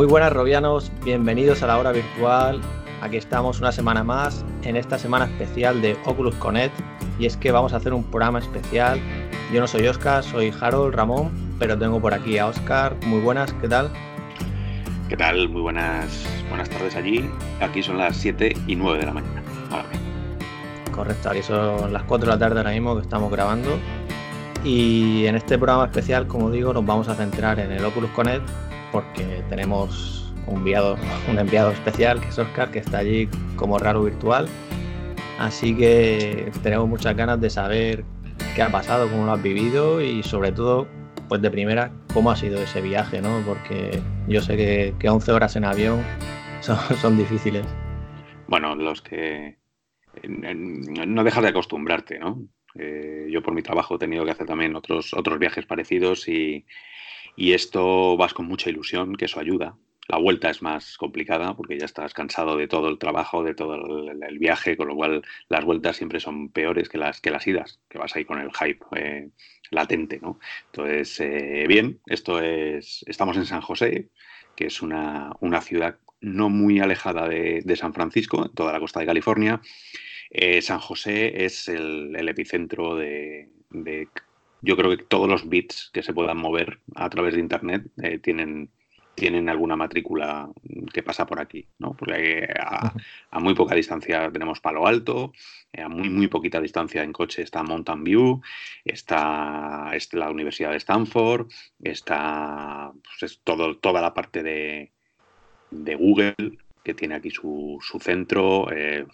Muy buenas Robianos, bienvenidos a la hora virtual. Aquí estamos una semana más en esta semana especial de Oculus Connect y es que vamos a hacer un programa especial. Yo no soy Oscar, soy Harold Ramón, pero tengo por aquí a Oscar. Muy buenas, ¿qué tal? ¿Qué tal? Muy buenas, buenas tardes allí. Aquí son las 7 y 9 de la mañana. Correcto, aquí son las 4 de la tarde ahora mismo que estamos grabando. Y en este programa especial, como digo, nos vamos a centrar en el Oculus Connect porque tenemos un enviado, un enviado especial que es Oscar, que está allí como raro virtual. Así que tenemos muchas ganas de saber qué ha pasado, cómo lo has vivido y sobre todo, pues de primera, cómo ha sido ese viaje, ¿no? Porque yo sé que, que 11 horas en avión son, son difíciles. Bueno, los que no dejas de acostumbrarte, ¿no? Eh, yo por mi trabajo he tenido que hacer también otros, otros viajes parecidos y, y esto vas con mucha ilusión, que eso ayuda. La vuelta es más complicada porque ya estás cansado de todo el trabajo, de todo el, viaje, con lo cual las vueltas siempre son peores que las, que las idas, que vas ahí con el hype eh, latente, ¿no? Entonces, eh, bien, esto es, estamos en San José, que es una, una ciudad no muy alejada de, de, San Francisco, en toda la costa de California. Eh, San José es el, epicentro de, yo creo que todos los bits que se puedan mover a través de Internet eh, tienen, tienen alguna matrícula que pasa por aquí, ¿no? Porque a, a muy poca distancia tenemos Palo Alto, eh, a muy, muy poquita distancia en coche está Mountain View, está, está la Universidad de Stanford, está pues, es todo, toda la parte de, de Google, que tiene aquí su, su centro, eh,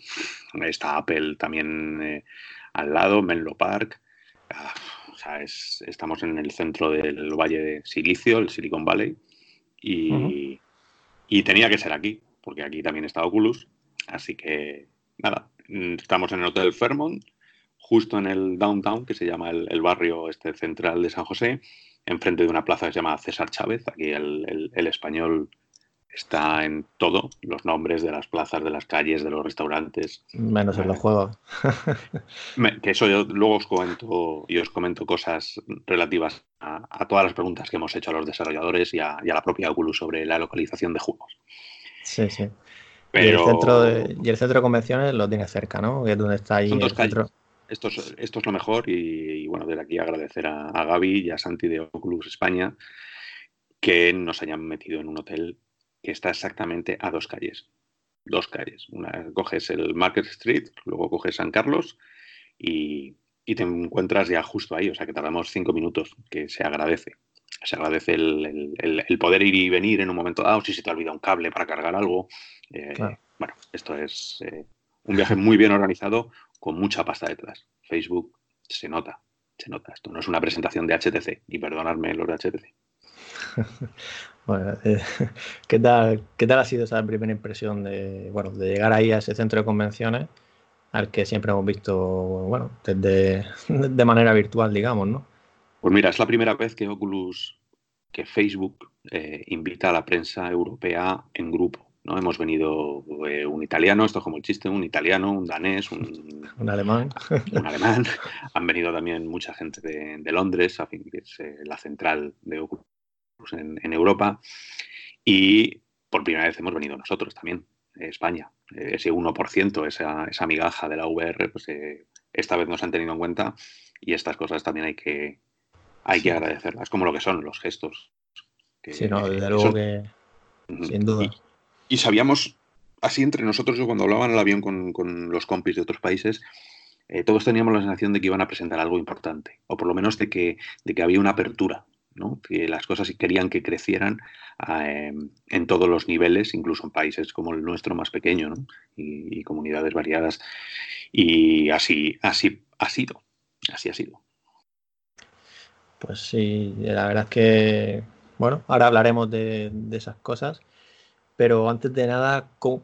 está Apple también eh, al lado, Menlo Park. Ah, sea, es, estamos en el centro del Valle de Silicio, el Silicon Valley, y, uh -huh. y tenía que ser aquí, porque aquí también está Oculus. Así que, nada, estamos en el Hotel Fairmont, justo en el downtown, que se llama el, el barrio este central de San José, enfrente de una plaza que se llama César Chávez. Aquí el, el, el español está en todo, los nombres de las plazas, de las calles, de los restaurantes. Menos en los juegos. que eso yo luego os comento y os comento cosas relativas a, a, todas las preguntas que hemos hecho a los desarrolladores y a, y a, la propia Oculus sobre la localización de juegos. Sí, sí. Pero... Y, el centro de, y el centro de convenciones lo tiene cerca, ¿no? Es donde está ahí Son dos el centro. Esto es, esto es lo mejor y, y, bueno, desde aquí agradecer a, a Gaby y a Santi de Oculus España que nos hayan metido en un hotel que está exactamente a dos calles. Dos calles. Una, coges el Market Street, luego coges San Carlos y, y, te encuentras ya justo ahí. O sea que tardamos cinco minutos, que se agradece. Se agradece el, el, el, el poder ir y venir en un momento dado, si se te olvida un cable para cargar algo. Eh, claro. Bueno, esto es eh, un viaje muy bien organizado, con mucha pasta detrás. Facebook se nota, se nota. Esto no es una presentación de HTC, y perdonadme los de HTC. Bueno, eh, ¿qué, tal, ¿qué tal ha sido esa primera impresión de, bueno, de llegar ahí a ese centro de convenciones al que siempre hemos visto, bueno, desde de manera virtual, digamos, ¿no? Pues mira, es la primera vez que Oculus, que Facebook eh, invita a la prensa europea en grupo. ¿no? Hemos venido eh, un italiano, esto es como el chiste, un italiano, un danés, un, un alemán. Un alemán. Han venido también mucha gente de, de Londres, a fin, que es eh, la central de Oculus en, en, Europa. Y por primera vez hemos venido nosotros también, España. Eh, ese 1%, esa, esa migaja de la VR, pues eh, esta vez nos han tenido en cuenta y estas cosas también hay que, hay que agradecerlas, como lo que son los gestos. Que, sí, no, desde luego son... que, sin duda. Y, y, sabíamos, así entre nosotros, yo cuando hablaba en el avión con, con los compis de otros países, eh, todos teníamos la sensación de que iban a presentar algo importante, o por lo menos de que, de que había una apertura, que las cosas querían que crecieran eh, en todos los niveles, incluso en países como el nuestro más pequeño ¿no? y, y, comunidades variadas. Y así, así ha sido, así ha sido. Pues sí, la verdad es que, bueno, ahora hablaremos de, de esas cosas, pero antes de nada, ¿cómo,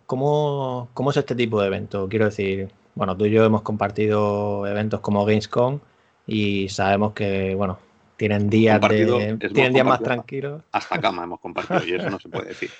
¿cómo, es este tipo de evento? Quiero decir, bueno, tú y yo hemos compartido eventos como Gamescom y sabemos que, bueno, tienen días, de, tienen días más tranquilos. Hasta cama hemos compartido y eso no se puede decir.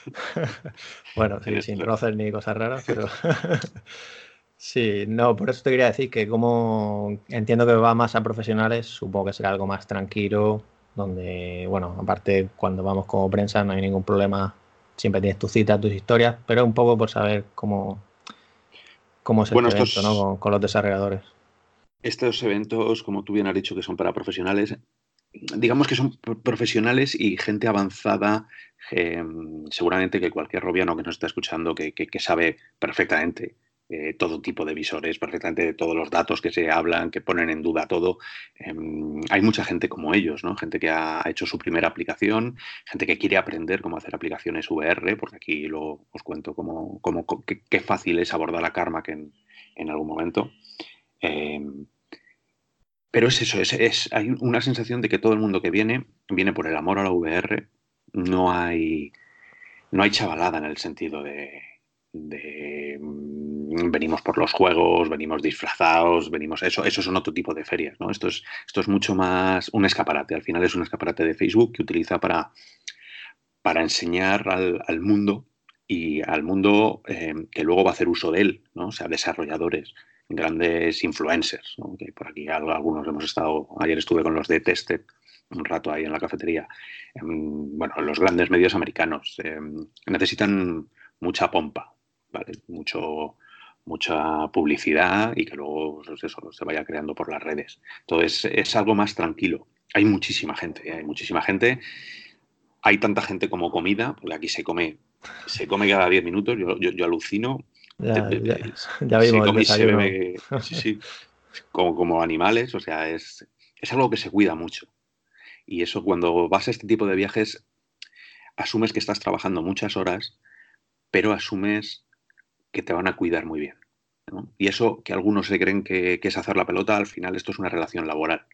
bueno, sí, sin conocer ni cosas raras, pero sí, no, por eso te quería decir que como entiendo que va más a profesionales, supongo que será algo más tranquilo, donde, bueno, aparte cuando vamos como prensa no hay ningún problema siempre tienes tus citas, tus historias, pero un poco por saber cómo, cómo es el este evento ¿no? con, los desarrolladores. Estos eventos, como tú bien has dicho, que son para profesionales, digamos que son profesionales y gente avanzada, em, seguramente que cualquier robiano que nos está escuchando, que, que sabe perfectamente eh, todo tipo de visores, perfectamente de todos los datos que se hablan, que ponen en duda todo. Em, hay mucha gente como ellos, ¿no? Gente que ha hecho su primera aplicación, gente que quiere aprender cómo hacer aplicaciones VR, porque aquí lo, os cuento cómo, cómo qué, fácil es abordar a Karma que en, algún momento. Pero es eso, es, hay una sensación de que todo el mundo que viene, viene por el amor a la VR. No hay, no hay chavalada en el sentido de, de venimos por los juegos, venimos disfrazados, venimos eso, eso son otro tipo de ferias, ¿no? Esto es, esto es mucho más un escaparate, al final es un escaparate de Facebook que utiliza para, para enseñar al, mundo y al mundo eh, que luego va a hacer uso de él, ¿no? O sea, desarrolladores, grandes influencers, que por aquí algunos hemos estado, ayer estuve con los de Tested un rato ahí en la cafetería, em, bueno, los grandes medios americanos em, necesitan mucha pompa. Mucho, mucha publicidad y que luego pues eso, se vaya creando por las redes. Entonces es algo más tranquilo. Hay muchísima gente, ¿eh? hay muchísima gente. Hay tanta gente como comida, porque aquí se come, se come cada 10 minutos, yo, yo, alucino. Ya, ya, vimos sí, sí, como, como animales, o sea, es, es algo que se cuida mucho. Y eso cuando vas a este tipo de viajes, asumes que estás trabajando muchas horas, pero asumes que te van a cuidar muy bien. Y eso que algunos se creen que, es hacer la pelota, al final esto es una relación laboral.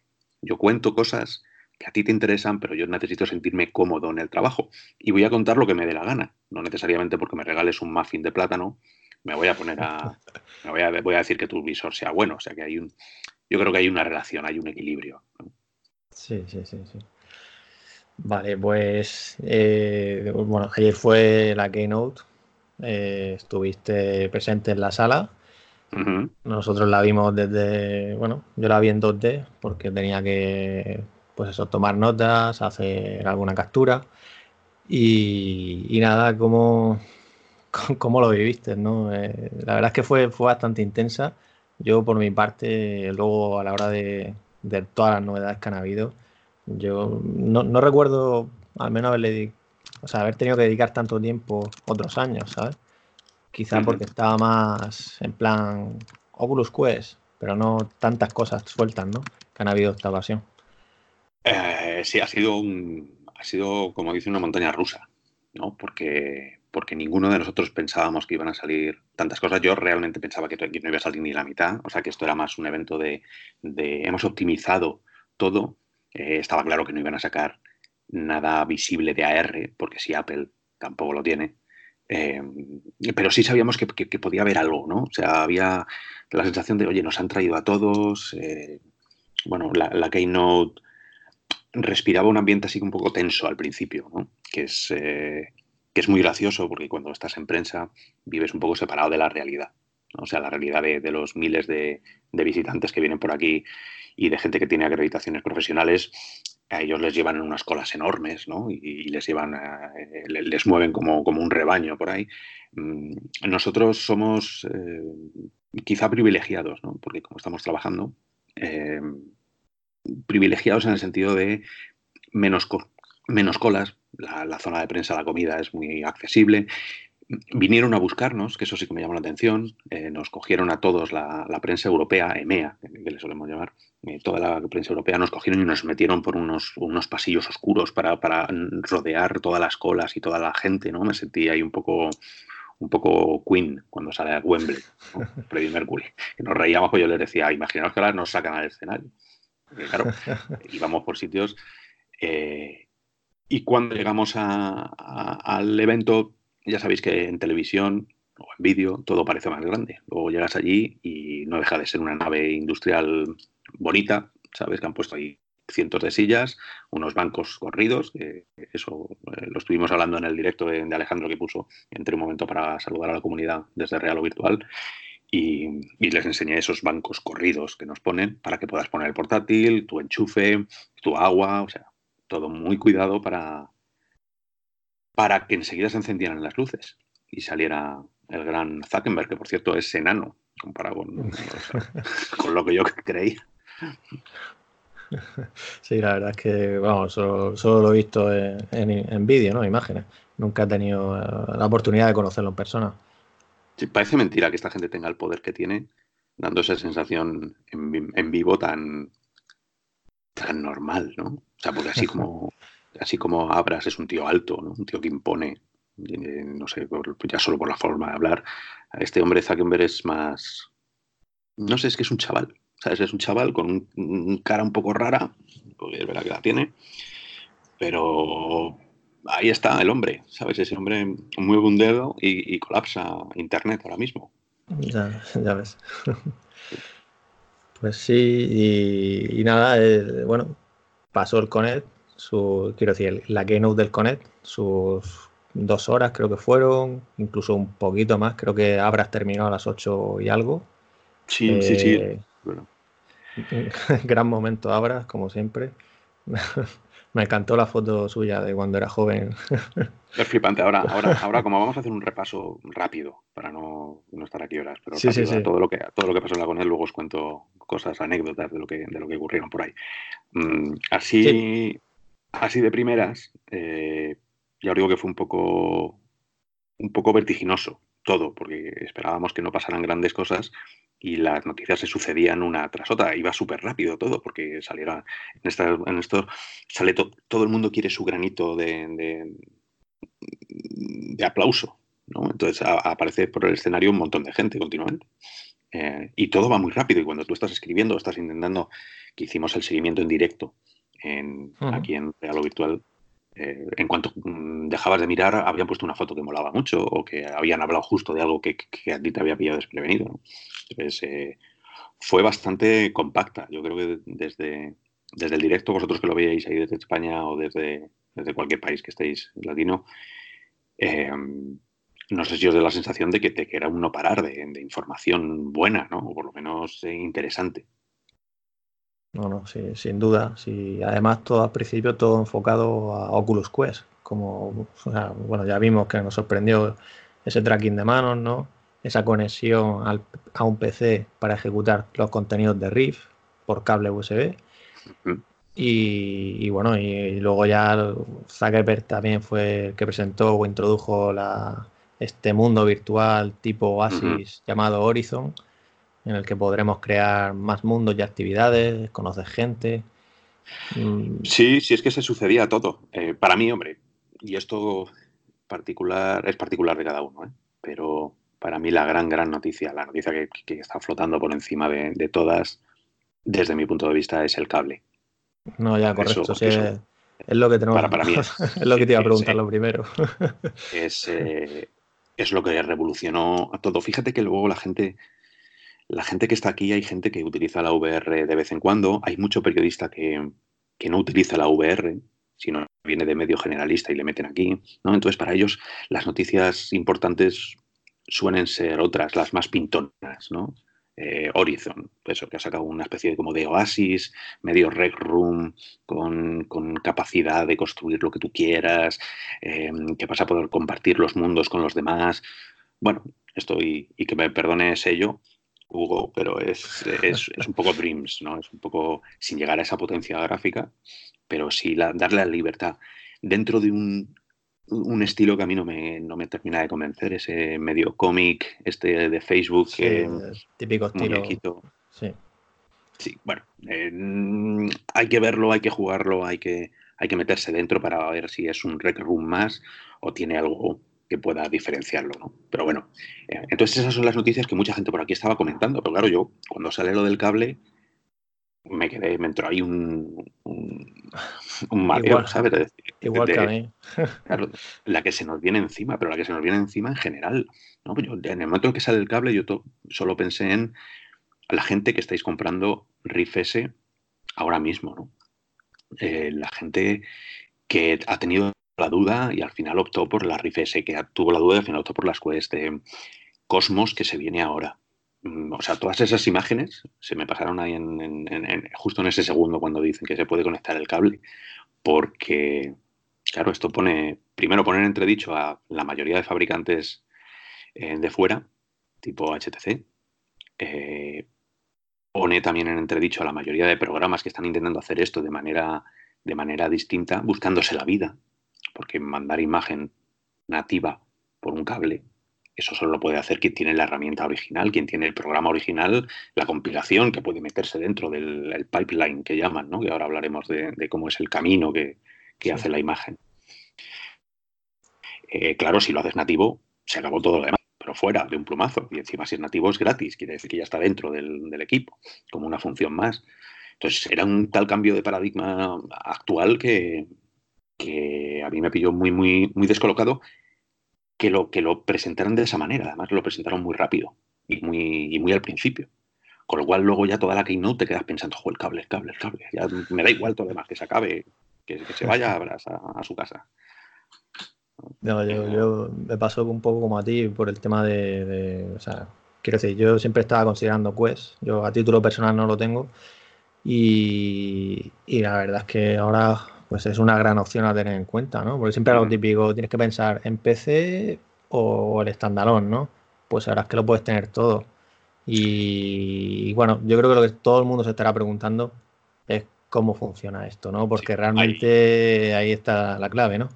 Yo cuento cosas que a ti te interesan, pero yo necesito sentirme cómodo en el trabajo. Y voy a contar lo que me dé la gana. No necesariamente porque me regales un muffin de plátano, me voy a poner a. Me voy a, voy a decir que tu visor sea bueno. O sea que hay un. Yo creo que hay una relación, hay un equilibrio. Sí, sí, sí, sí. Vale, pues. Eh, bueno, ayer fue la Keynote eh, estuviste presente en la sala. Nosotros la vimos desde, bueno, yo la vi en 2D porque tenía que, pues eso, tomar notas, hacer alguna captura. Y, nada, ¿cómo, cómo lo viviste? ¿no? Eh, la verdad es que fue, fue bastante intensa. Yo, por mi parte, luego a la hora de, de todas las novedades que han habido, yo no, no recuerdo al menos haberle o sea, haber tenido que dedicar tanto tiempo otros años, ¿sabes? Quizá porque estaba más en plan Oculus Quest, pero no tantas cosas sueltas, ¿no? Que han habido esta ocasión. Eh, sí, ha sido un, ha sido, como dice, una montaña rusa, ¿no? Porque, porque ninguno de nosotros pensábamos que iban a salir tantas cosas. Yo realmente pensaba que no iba a salir ni la mitad, o sea que esto era más un evento de, hemos optimizado todo. Eh, estaba claro que no iban a sacar nada visible de AR, porque si Apple tampoco lo tiene. Eh, pero sí sabíamos que, podía haber algo, ¿no? O sea, había la sensación de, oye, nos han traído a todos. Eh, bueno, la, Keynote respiraba un ambiente así un poco tenso al principio, ¿no? Que es, que es muy gracioso porque cuando estás en prensa vives un poco separado de la realidad. O sea, la realidad de, los miles de, visitantes que vienen por aquí y de gente que tiene acreditaciones profesionales a ellos les llevan en unas colas enormes, ¿no? Y, les llevan, eh, les mueven como, como, un rebaño por ahí. Mm, nosotros somos eh, quizá privilegiados, ¿no? Porque como estamos trabajando, eh, privilegiados en el sentido de menos, menos colas, la, la, zona de prensa, la comida es muy accesible, vinieron a buscarnos, que eso sí que me llamó la atención, eh, nos cogieron a todos la, prensa europea, EMEA, que le solemos llamar, eh, toda la prensa europea nos cogieron y nos metieron por unos, unos pasillos oscuros para, para, rodear todas las colas y toda la gente, ¿no? Me sentí ahí un poco un poco Queen cuando sale a Wembley, Freddie Mercury, que nos reíamos, pues yo les decía, imaginaos que ahora nos sacan al escenario. claro, íbamos por sitios... Eh, y cuando llegamos al evento ya sabéis que en televisión o en vídeo todo parece más grande. Luego llegas allí y no deja de ser una nave industrial bonita, ¿sabes? Que han puesto ahí cientos de sillas, unos bancos corridos, eso eh, lo estuvimos hablando en el directo de, Alejandro que puso entre un momento para saludar a la comunidad desde real o virtual. Y, y, les enseñé esos bancos corridos que nos ponen para que puedas poner el portátil, tu enchufe, tu agua, o sea, todo muy cuidado para, para que enseguida se encendieran las luces y saliera el gran Zuckerberg, que por cierto es enano comparado con, con lo que yo creía. Sí, la verdad es que, vamos, solo, lo he visto en, en, vídeo, ¿no? Imágenes. Nunca he tenido eh, la oportunidad de conocerlo en persona. Sí, parece mentira que esta gente tenga el poder que tiene, dando esa sensación en, vivo tan, tan normal, ¿no? O sea, porque así como, así como Abras es un tío alto, ¿no? Un tío que impone, eh, no sé, ya solo por la forma de hablar. Este hombre Zuckerberg es más, no sé, es que es un chaval. ¿Sabes? Es un chaval con un, cara un poco rara, porque es verdad que la tiene, pero ahí está el hombre, ¿sabes? Ese hombre mueve un dedo y, colapsa Internet ahora mismo. Ya, ya ves. Pues sí, y, nada, eh, bueno, pasó el Connect, su, quiero decir, la keynote del Connect, sus dos horas creo que fueron, incluso un poquito más, creo que habrás terminado a las ocho y algo. Sí, sí, sí. Eh, bueno. Gran momento, Abras, como siempre. Me encantó la foto suya de cuando era joven. Es flipante. Ahora, ahora, ahora como vamos a hacer un repaso rápido para no, estar aquí horas, pero todo lo que todo lo que pasó en la con él, luego os cuento cosas, anécdotas de lo que, de lo que ocurrieron por ahí. Mm, así, así de primeras, eh, ya os digo que fue un poco un poco vertiginoso todo, porque esperábamos que no pasaran grandes cosas y las noticias se sucedían una tras otra. Iba súper rápido todo, porque saliera en, en esto sale todo el mundo quiere su granito de, de, aplauso. ¿no? Entonces aparece por el escenario un montón de gente continuamente. Eh, y todo va muy rápido. Y cuando tú estás escribiendo, estás intentando, que hicimos el seguimiento en directo en, aquí en Realo Virtual, eh, en cuanto mm, dejabas de mirar, habían puesto una foto que molaba mucho o que habían hablado justo de algo que, a ti te había pillado desprevenido. Entonces, eh, fue bastante compacta. Yo creo que desde, desde el directo, vosotros que lo veíais ahí desde España o desde, desde cualquier país que estéis latino, eh, no sé si os da la sensación de que, te, que era un no parar de, información buena, ¿no? o por lo menos interesante. No, no, sí, sin duda. Sí, además, todo al principio, todo enfocado a Oculus Quest. Como, bueno, ya vimos que nos sorprendió ese tracking de manos, ¿no? Esa conexión a un PC para ejecutar los contenidos de Riff por cable USB. y, bueno, y, luego ya Zuckerberg también fue el que presentó o introdujo la, este mundo virtual tipo Oasis llamado Horizon en el que podremos crear más mundos y actividades, conocer gente. Mm. Sí, sí, es que se sucedía todo. Eh, para mí, hombre, y esto particular es particular de cada uno, ¿eh? pero para mí la gran, gran noticia, la noticia que, está flotando por encima de, todas, desde mi punto de vista, es el cable. No, ya, correcto. es, lo que tenemos. Para, mí es, lo que te iba a preguntar lo primero. es, eh, es lo que revolucionó a todo. Fíjate que luego la gente la gente que está aquí, hay gente que utiliza la VR de vez en cuando, hay mucho periodista que, no utiliza la VR, sino viene de medio generalista y le meten aquí, ¿no? Entonces, para ellos las noticias importantes suelen ser otras, las más pintonas, ¿no? Eh, Horizon, eso, que ha sacado una especie de, como de oasis, medio rec room, con, capacidad de construir lo que tú quieras, eh, que vas a poder compartir los mundos con los demás. Bueno, estoy, y que me perdone ello, Hugo, pero es, es, un poco Dreams, ¿no? Es un poco sin llegar a esa potencia gráfica, pero sí darle la libertad dentro de un, un estilo que a mí no me, no me termina de convencer, ese medio cómic este de Facebook. típico estilo. Sí. Sí, bueno, eh, hay que verlo, hay que jugarlo, hay que, hay que meterse dentro para ver si es un Rec Room más o tiene algo que pueda diferenciarlo, ¿no? Pero bueno, eh, entonces esas son las noticias que mucha gente por aquí estaba comentando, pero claro, yo cuando sale lo del cable me quedé, me entró ahí un, un, mareo, ¿sabes? igual que a mí. claro, la que se nos viene encima, pero la que se nos viene encima en general, ¿no? Pues en el momento que sale el cable yo solo pensé en la gente que estáis comprando Riff S ahora mismo, ¿no? Eh, la gente que ha tenido la duda y al final optó por la Rift S, que tuvo la duda y al final optó por las Quest de Cosmos que se viene ahora. Mm, o sea, todas esas imágenes se me pasaron ahí en, justo en ese segundo cuando dicen que se puede conectar el cable, porque, claro, esto pone, primero poner entredicho a la mayoría de fabricantes eh, de fuera, tipo HTC, eh, pone también en entredicho a la mayoría de programas que están intentando hacer esto de manera, de manera distinta, buscándose la vida, porque mandar imagen nativa por un cable, eso solo lo puede hacer quien tiene la herramienta original, quien tiene el programa original, la compilación que puede meterse dentro del pipeline que llaman, ¿no? que ahora hablaremos de, cómo es el camino que, hace la imagen. Eh, claro, si lo haces nativo, se acabó todo lo demás fuera de un plumazo. Y encima si es nativo es gratis, quiere decir que ya está dentro del, equipo, como una función más. Entonces era un tal cambio de paradigma actual que, que a mí me pilló muy, muy, muy descolocado que lo, que lo presentaran de esa manera. Además lo presentaron muy rápido y muy, y muy al principio. Con lo cual luego ya toda la keynote te quedas pensando, el cable, el cable, el cable. Ya me da igual todo lo demás, que se acabe, que, se vaya a, a su casa. No, yo, me pasó un poco como a ti por el tema de, o sea, quiero decir, yo siempre estaba considerando Quest, yo a título personal no lo tengo y, la verdad es que ahora pues es una gran opción a tener en cuenta, ¿no? Porque siempre algo típico, tienes que pensar en PC o el estandalón, ¿no? Pues ahora es que lo puedes tener todo. Y, bueno, yo creo que lo que todo el mundo se estará preguntando es cómo funciona esto, ¿no? Porque realmente ahí está la clave, ¿no?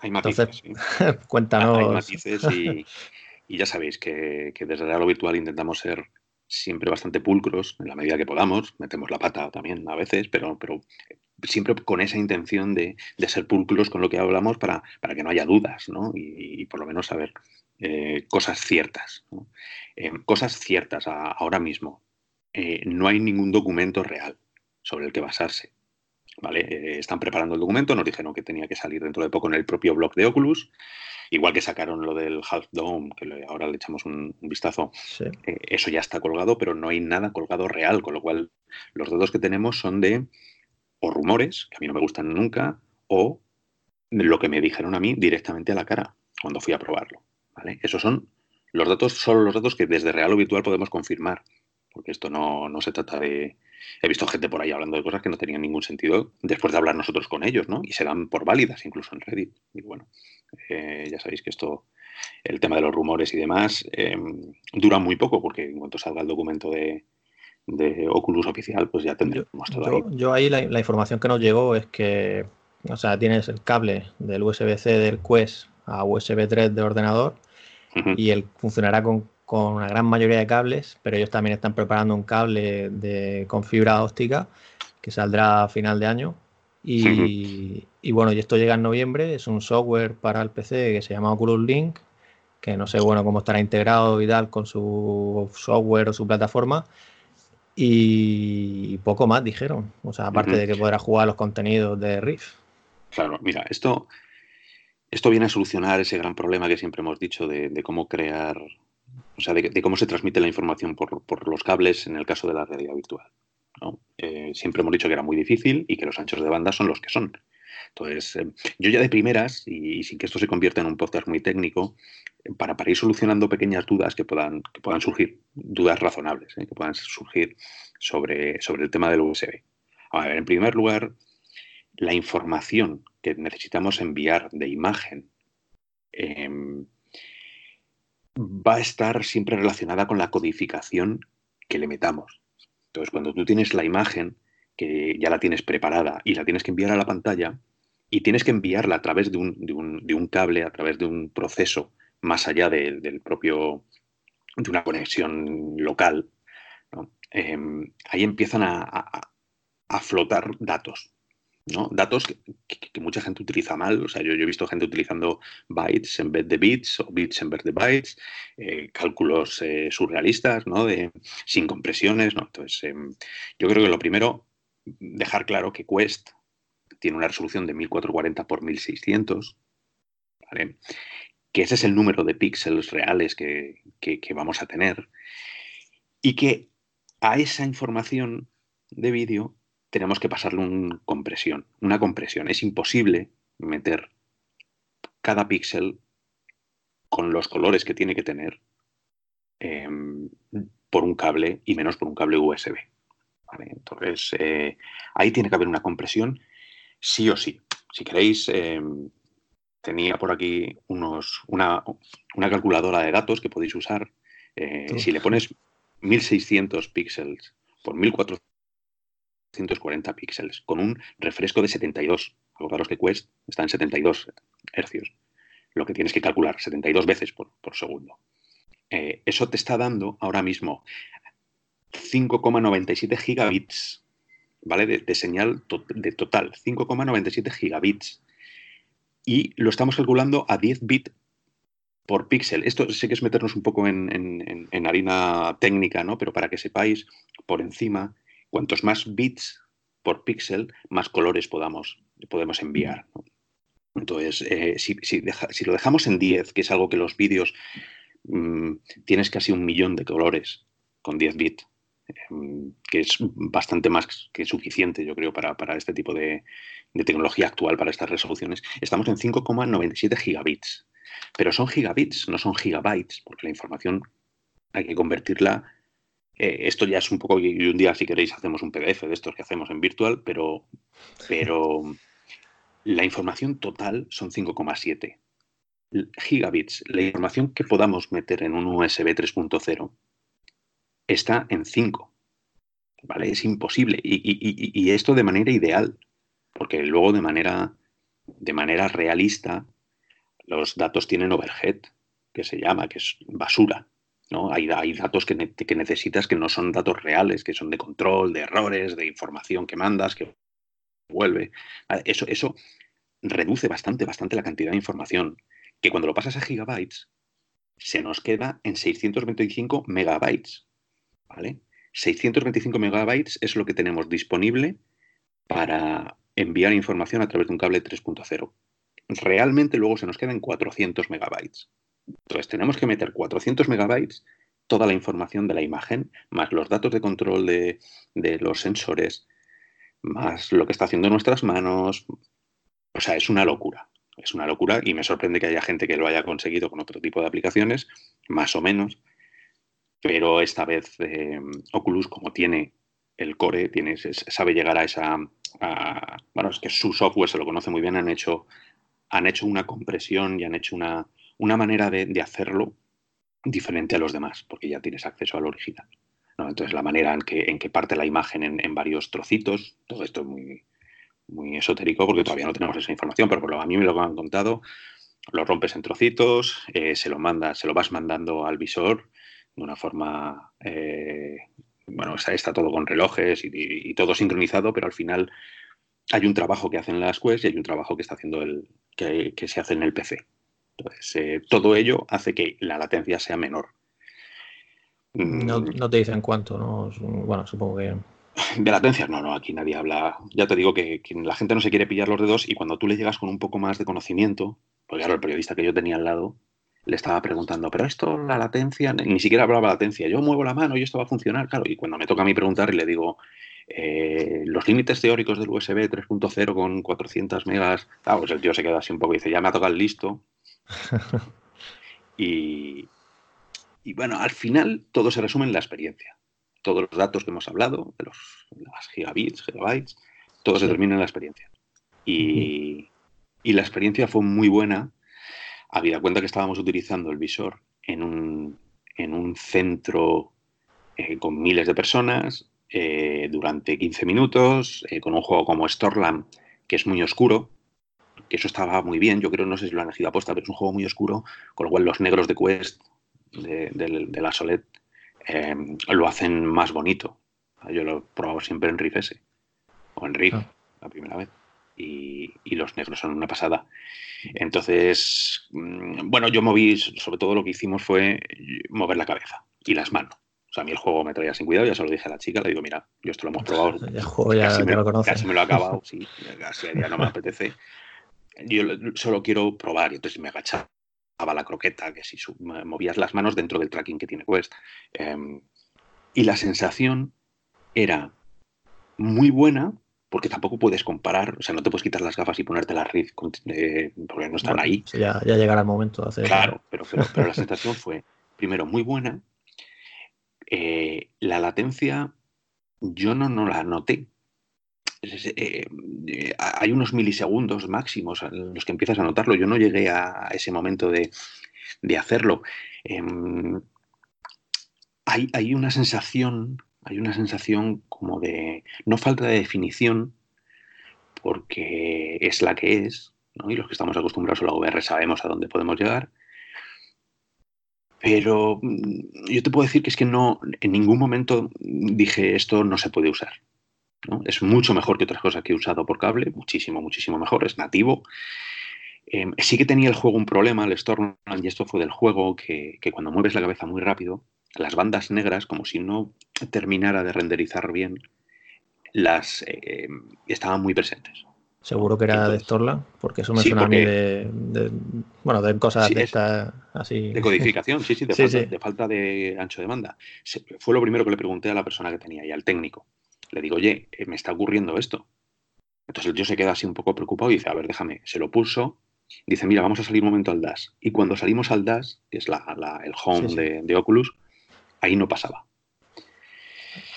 Hay matices. cuéntanos. Hay matices y, ya sabéis que, desde lo virtual intentamos ser siempre bastante pulcros en la medida que podamos. Metemos la pata también a veces, pero, pero siempre con esa intención de, ser pulcros con lo que hablamos para, para que no haya dudas, ¿no? Y, por lo menos saber eh, cosas ciertas. Eh, cosas ciertas ahora mismo. Eh, no hay ningún documento real sobre el que basarse. ¿vale? Están preparando el documento, nos dijeron que tenía que salir dentro de poco en el propio blog de Oculus, igual que sacaron lo del Half Dome, que ahora le echamos un, vistazo, eso ya está colgado, pero no hay nada colgado real, con lo cual los datos que tenemos son de o rumores, que a mí no me gustan nunca, o lo que me dijeron a mí directamente a la cara cuando fui a probarlo. ¿vale? Esos son los datos, solo los datos que desde real o virtual podemos confirmar, porque esto no se trata de, he visto gente por ahí hablando de cosas que no tenían ningún sentido después de hablar nosotros con ellos, ¿no? Y se dan por válidas incluso en Reddit. Y bueno, eh, ya sabéis que esto, el tema de los rumores y demás, eh, dura muy poco porque en cuanto salga el documento de, Oculus oficial, pues ya tendremos todo ahí. Yo ahí la, información que nos llegó es que, o sea, tienes el cable del USB-C del Quest a USB 3 de ordenador y él funcionará con con una gran mayoría de cables, pero ellos también están preparando un cable de, con fibra óptica que saldrá a final de año. Y, bueno, y esto llega en noviembre, es un software para el PC que se llama Oculus Link, que no sé bueno cómo estará integrado y tal con su software o su plataforma. Y poco más dijeron, o sea, aparte de que podrá jugar los contenidos de Riff. Claro, mira, esto, esto viene a solucionar ese gran problema que siempre hemos dicho de cómo crear o sea, de, cómo se transmite la información por, los cables en el caso de la realidad virtual. Eh, siempre hemos dicho que era muy difícil y que los anchos de banda son los que son. Entonces, eh, yo ya de primeras, y, sin que esto se convierta en un podcast muy técnico, para, para ir solucionando pequeñas dudas que puedan, que puedan surgir, dudas razonables, ¿eh? que puedan surgir sobre, sobre el tema del USB. A ver, en primer lugar, la información que necesitamos enviar de imagen em, va a estar siempre relacionada con la codificación que le metamos. Entonces, cuando tú tienes la imagen, que ya la tienes preparada y la tienes que enviar a la pantalla, y tienes que enviarla a través de un, cable, a través de un proceso más allá del propio, de una conexión local, em, ahí empiezan a flotar datos. Datos que, mucha gente utiliza mal. O sea, yo, he visto gente utilizando bytes en vez de bits o bits en vez de bytes, eh, cálculos eh, surrealistas, ¿no? De, sin compresiones, ¿no? Entonces, em, yo creo que lo primero, dejar claro que Quest tiene una resolución de 1440 por 1600, ¿vale? Que ese es el número de píxeles reales que, vamos a tener y que a esa información de vídeo tenemos que pasarle una compresión. Una compresión. Es imposible meter cada píxel con los colores que tiene que tener em, por un cable y menos por un cable USB. Entonces, eh, ahí tiene que haber una compresión sí o sí. Si queréis, em, tenía por aquí unos, una, calculadora de datos que podéis usar. Eh, si le pones 1600 píxeles por 1440 píxeles con un refresco de 72, acordaros que Quest está en 72 hercios, lo que tienes que calcular 72 veces por, segundo. Eh, eso te está dando ahora mismo 5,97 gigabits, ¿vale? De, señal de total, 5,97 gigabits. Y lo estamos calculando a 10 bits por píxel. Esto sé que es meternos un poco en, harina técnica, ¿no? Pero para que sepáis por encima, cuantos más bits por píxel, más colores podamos, podemos enviar. Entonces, eh, si, lo dejamos en 10, que es algo que los vídeos mm, tienes casi un millón de colores con 10 bits, que es bastante más que suficiente, yo creo, para, este tipo de, de, tecnología actual, para estas resoluciones, estamos en 5,97 gigabits. Pero son gigabits, no son gigabytes, porque la información hay que convertirla. Eh, esto ya es un poco, y un día si queréis hacemos un PDF de estos que hacemos en virtual, pero, pero la información total son 5,7 gigabits. La información que podamos meter en un USB 3.0 está en 5. ¿Vale? Es imposible. Y, esto de manera ideal, porque luego de manera, de manera realista los datos tienen overhead, que se llama, que es basura. ¿no? Hay, hay datos que, necesitas que no son datos reales, que son de control, de errores, de información que mandas, que vuelve. Eso, eso reduce bastante, bastante la cantidad de información, que cuando lo pasas a gigabytes, se nos queda en 625 megabytes. ¿Vale? 625 megabytes es lo que tenemos disponible para enviar información a través de un cable 3.0 realmente luego se nos quedan 400 megabytes. Entonces tenemos que meter 400 megabytes toda la información de la imagen, más los datos de control de, los sensores, más lo que está haciendo nuestras manos. O sea, es una locura. Es una locura y me sorprende que haya gente que lo haya conseguido con otro tipo de aplicaciones, más o menos. Pero esta vez eh, Oculus, como tiene el core, tiene, sabe llegar a esa... bueno, es que su software se lo conoce muy bien, han hecho han hecho una compresión y han hecho una, una manera de, hacerlo diferente a los demás, porque ya tienes acceso al original. Entonces, la manera en que, en que parte la imagen en, varios trocitos, todo esto es muy, muy esotérico porque todavía no tenemos esa información, pero por lo a mí me lo han contado, lo rompes en trocitos, eh, se lo mandas, se lo vas mandando al visor de una forma, eh, bueno, está, todo con relojes y, todo sincronizado, pero al final hay un trabajo que hacen las Quest y hay un trabajo que está haciendo el que, se hace en el PC. Entonces, eh, todo ello hace que la latencia sea menor. No, mm. no te dicen cuánto, ¿no? Bueno, supongo que. De latencia, no, no, aquí nadie habla. Ya te digo que, la gente no se quiere pillar los dedos y cuando tú le llegas con un poco más de conocimiento, porque claro, el periodista que yo tenía al lado le estaba preguntando, pero esto, la latencia, ni siquiera hablaba latencia, yo muevo la mano y esto va a funcionar, claro, y cuando me toca a mí preguntar y le digo, eh, los límites teóricos del USB 3.0 con 400 megas, ah, pues el tío se queda así un poco y dice, ya me ha tocado el listo. y, bueno, al final todo se resume en la experiencia. Todos los datos que hemos hablado, de los, gigabits, gigabytes, todo se termina en la experiencia. Y, la experiencia fue muy buena, habida cuenta que estábamos utilizando el visor en un, en un centro eh, con miles de personas, eh, durante 15 minutos, eh, con un juego como Stormland, que es muy oscuro, que eso estaba muy bien, yo creo, no sé si lo han elegido aposta, pero es un juego muy oscuro, con lo cual los negros de Quest, de, la Solet, lo hacen más bonito. Yo lo he probado siempre en Riff S, o en Riff, ah. la primera vez. Y, y, los negros son una pasada. Entonces, mm, bueno, yo moví, sobre todo lo que hicimos fue mover la cabeza y las manos. O sea, a mí el juego me traía sin cuidado, ya se lo dije a la chica, le digo, mira, yo esto lo hemos probado. El juego ya casi, me, lo conoce. casi me lo he acabado, sí, casi ya no me apetece. Yo solo quiero probar, y entonces me agachaba la croqueta, que si movías las manos dentro del tracking que tiene Quest. Em, y la sensación era muy buena, porque tampoco puedes comparar, o sea, no te puedes quitar las gafas y ponerte las Rift eh, porque no están ahí. Ya, ya, llegará el momento de hacer. Claro, pero, pero la sensación fue, primero, muy buena, eh, la latencia yo no, no la noté. eh, hay unos milisegundos máximos en los que empiezas a notarlo. Yo no llegué a ese momento de, hacerlo. Em, hay, hay, una sensación, hay una sensación como de no falta de definición, porque es la que es, y los que estamos acostumbrados a la VR sabemos a dónde podemos llegar. Pero mm, yo te puedo decir que es que no, en ningún momento dije esto no se puede usar. Es mucho mejor que otras cosas que he usado por cable, muchísimo, muchísimo mejor, es nativo. Em, sí que tenía el juego un problema, el Stormland, y esto fue del juego, que, cuando mueves la cabeza muy rápido, las bandas negras, como si no terminara de renderizar bien, las em, estaban muy presentes. Seguro que era de Storland, porque eso me suena a mí de, bueno, de cosas de esta, así. De codificación, sí, sí, de, falta, de ancho de banda. fue lo primero que le pregunté a la persona que tenía y al técnico. Le digo, oye, eh, me está ocurriendo esto. Entonces el tío se queda así un poco preocupado y dice, a ver, déjame, se lo pulso. Dice, mira, vamos a salir un momento al DAS. Y cuando salimos al DAS, que es la, el home De, Oculus, ahí no pasaba.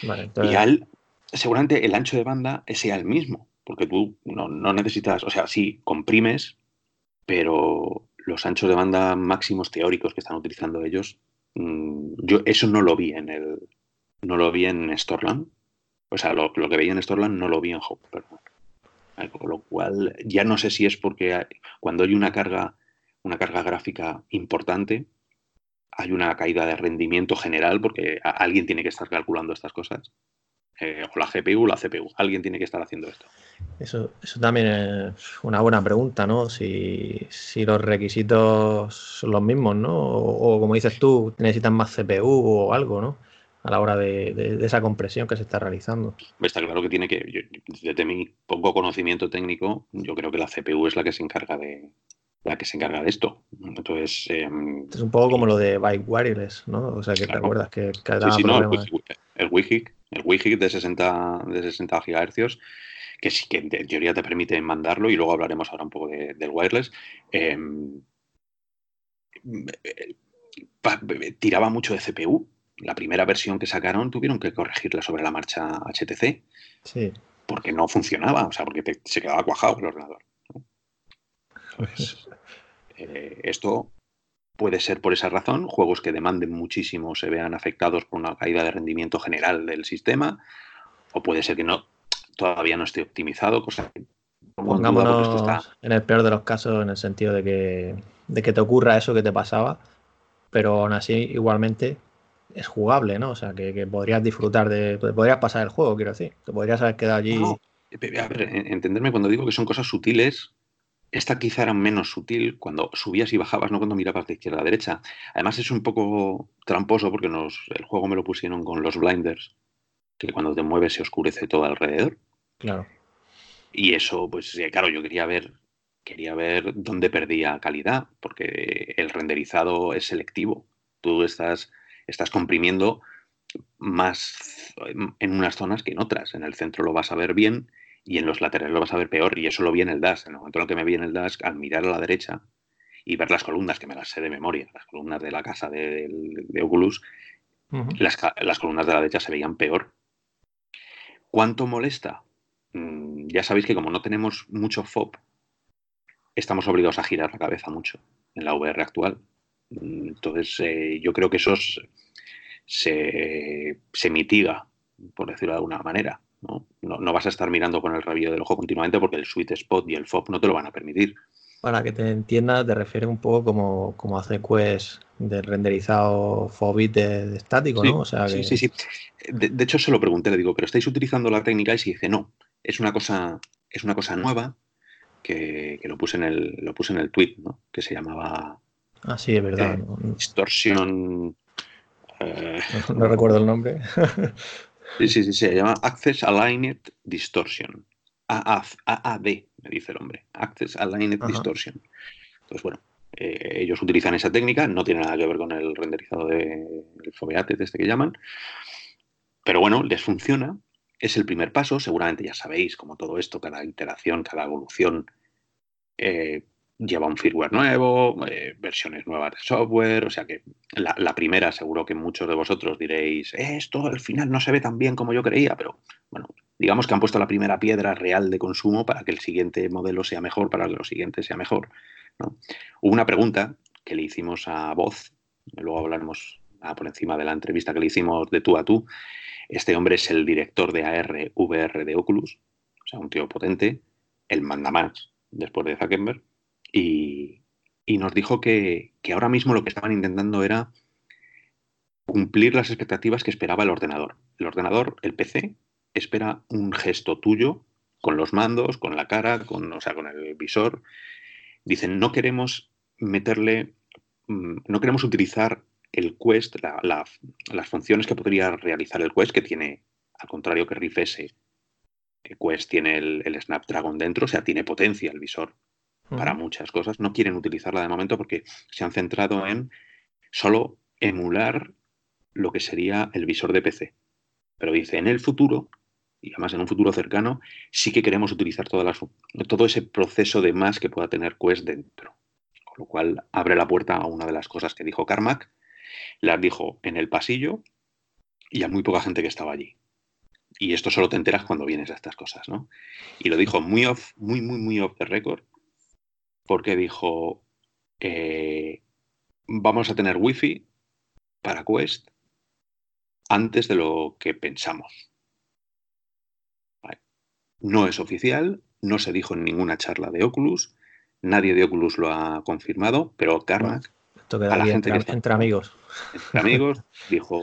Y al, seguramente el ancho de banda sea el mismo porque tú no, necesitas, o sea, sí, comprimes, pero los anchos de banda máximos teóricos que están utilizando ellos, mm, yo eso no lo vi en el, no lo vi en Storland. O sea, lo, que veía en Storland no lo vi en Hope, Con lo cual, ya no sé si es porque cuando hay una carga, una carga gráfica importante, hay una caída de rendimiento general, porque alguien tiene que estar calculando estas cosas. Eh, o la GPU o la CPU. Alguien tiene que estar haciendo esto. Eso, eso también es una buena pregunta, ¿no? Si, los requisitos son los mismos, ¿no? O, como dices tú, necesitan más CPU o algo, ¿no? A la hora de, esa compresión que se está realizando. Está claro que tiene que, desde mi poco conocimiento técninico, yo creo que la CPU es la que se encarga de, la que se encarga de esto. Entonces. Em, es un poco como lo de Bike Wireless, ¿no? O sea, que te acuerdas que, cada sí, sí, no, el, Wi-Fi el Wi-Fi de 60, de 60 GHz, que sí que en teoría te permite mandarlo, y luego hablaremos ahora un poco del wireless. Em, tiraba mucho de CPU. La primera versión que sacaron tuvieron que corregirla sobre la marcha HTC. Sí. Porque no funcionaba, o sea, porque se quedaba cuajado el ordenador. Pues, eh, esto Puede ser por esa razón, juegos que demanden muchísimo se vean afectados por una caída de rendimiento general del sistema, o puede ser que no todavía no esté optimizado, cosa que Pongámonos en el peor de los casos, en el sentido de que, de que te ocurra eso que te pasaba, pero aún así igualmente es jugable, ¿no? O sea, que, podrías disfrutar de. Podrías pasar el juego, quiero decir. Te podrías haber quedado allí. a ver, entenderme cuando digo que son cosas sutiles, esta quizá era menos sutil cuando subías y bajabas, no cuando mirabas de izquierda a derecha. Además es un poco tramposo porque nos, el juego me lo pusieron con los blinders, que cuando te mueves se oscurece todo alrededor. Claro. Y eso, pues claro, yo quería ver, quería ver dónde perdía calidad, porque el renderizado es selectivo. Tú estás, estás comprimiendo más en unas zonas que en otras. En el centro lo vas a ver bien y en los laterales lo vas a ver peor. Y eso lo vi en el Dash. En el momento en que me vi en el Dash, al mirar a la derecha y ver las columnas, que me las sé de memoria, las columnas de la casa de, Oculus, las, columnas de la derecha se veían peor. ¿Cuánto molesta? Mm, ya sabéis que como no tenemos mucho FOB, estamos obligados a girar la cabeza mucho en la VR actual. Mm, entonces, eh, yo creo que eso se, se mitiga, por decirlo de alguna manera. ¿No? vas a estar mirando con el rabillo del ojo continuamente porque el sweet spot y el FOB no te lo van a permitir. Para que te entiendas, te refieres un poco como, como hace Quest del renderizado FOBIT de, estático, ¿no? O sea sí, sí, sí. De, hecho, se lo pregunté, le digo, ¿pero estáis utilizando la técnica? Y se dice, no, es una cosa, es una cosa nueva que, lo, puse en el, lo puse en el tweet, ¿no? Que se llamaba... Ah, sí, es verdad. Eh, distorsión... Eh, no recuerdo el nombre. Sí, sí, sí, se llama Access Aligned Distortion. AAD, me dice el hombre. Access Aligned Distortion. Entonces, bueno, eh, ellos utilizan esa técnica, no tiene nada que ver con el renderizado del de este que llaman. Pero bueno, les funciona. Es el primer paso. Seguramente ya sabéis, como todo esto, cada iteración, cada evolución, eh, lleva un firmware nuevo, eh, versiones nuevas de software, o sea que la, primera seguro que muchos de vosotros diréis, esto al final no se ve tan bien como yo creía, pero bueno, digamos que han puesto la primera piedra real de consumo para que el siguiente modelo sea mejor, para que lo siguiente sea mejor. Hubo una pregunta que le hicimos a Voz, luego hablaremos ah, por encima de la entrevista que le hicimos de tú a tú. Este hombre es el director de AR VR de Oculus, o sea, un tío potente, el manda más después de Zuckerberg y, nos dijo que, ahora mismo lo que estaban intentando era cumplir las expectativas que esperaba el ordenador. El ordenador, el PC, espera un gesto tuyo con los mandos, con la cara, con, o sea, con el visor. Dicen, no queremos meterle, mm, no queremos utilizar el Quest, las funciones que podría realizar el Quest, que tiene, al contrario que Rift S, el Quest tiene el, el Snapdragon dentro, o sea, tiene potencia el visor para muchas cosas. No quieren utilizarla de momento porque se han centrado en solo emular lo que sería el visor de PC. Pero dice, en el futuro, y además en un futuro cercano, sí que queremos utilizar todo ese proceso de más que pueda tener Quest dentro. Con lo cual abre la puerta a una de las cosas que dijo Carmack. Las dijo en el pasillo y a muy poca gente que estaba allí. Y esto solo te enteras cuando vienes a estas cosas, ¿no? Y lo dijo muy off, muy, muy, muy off the record, porque dijo, eh, vamos a tener wifi para Quest antes de lo que pensamos. No es oficial, no se dijo en ninguna charla de Oculus, nadie de Oculus lo ha confirmado, pero Carmack, a la gente entre, que entre amigos, entre amigos, dijo,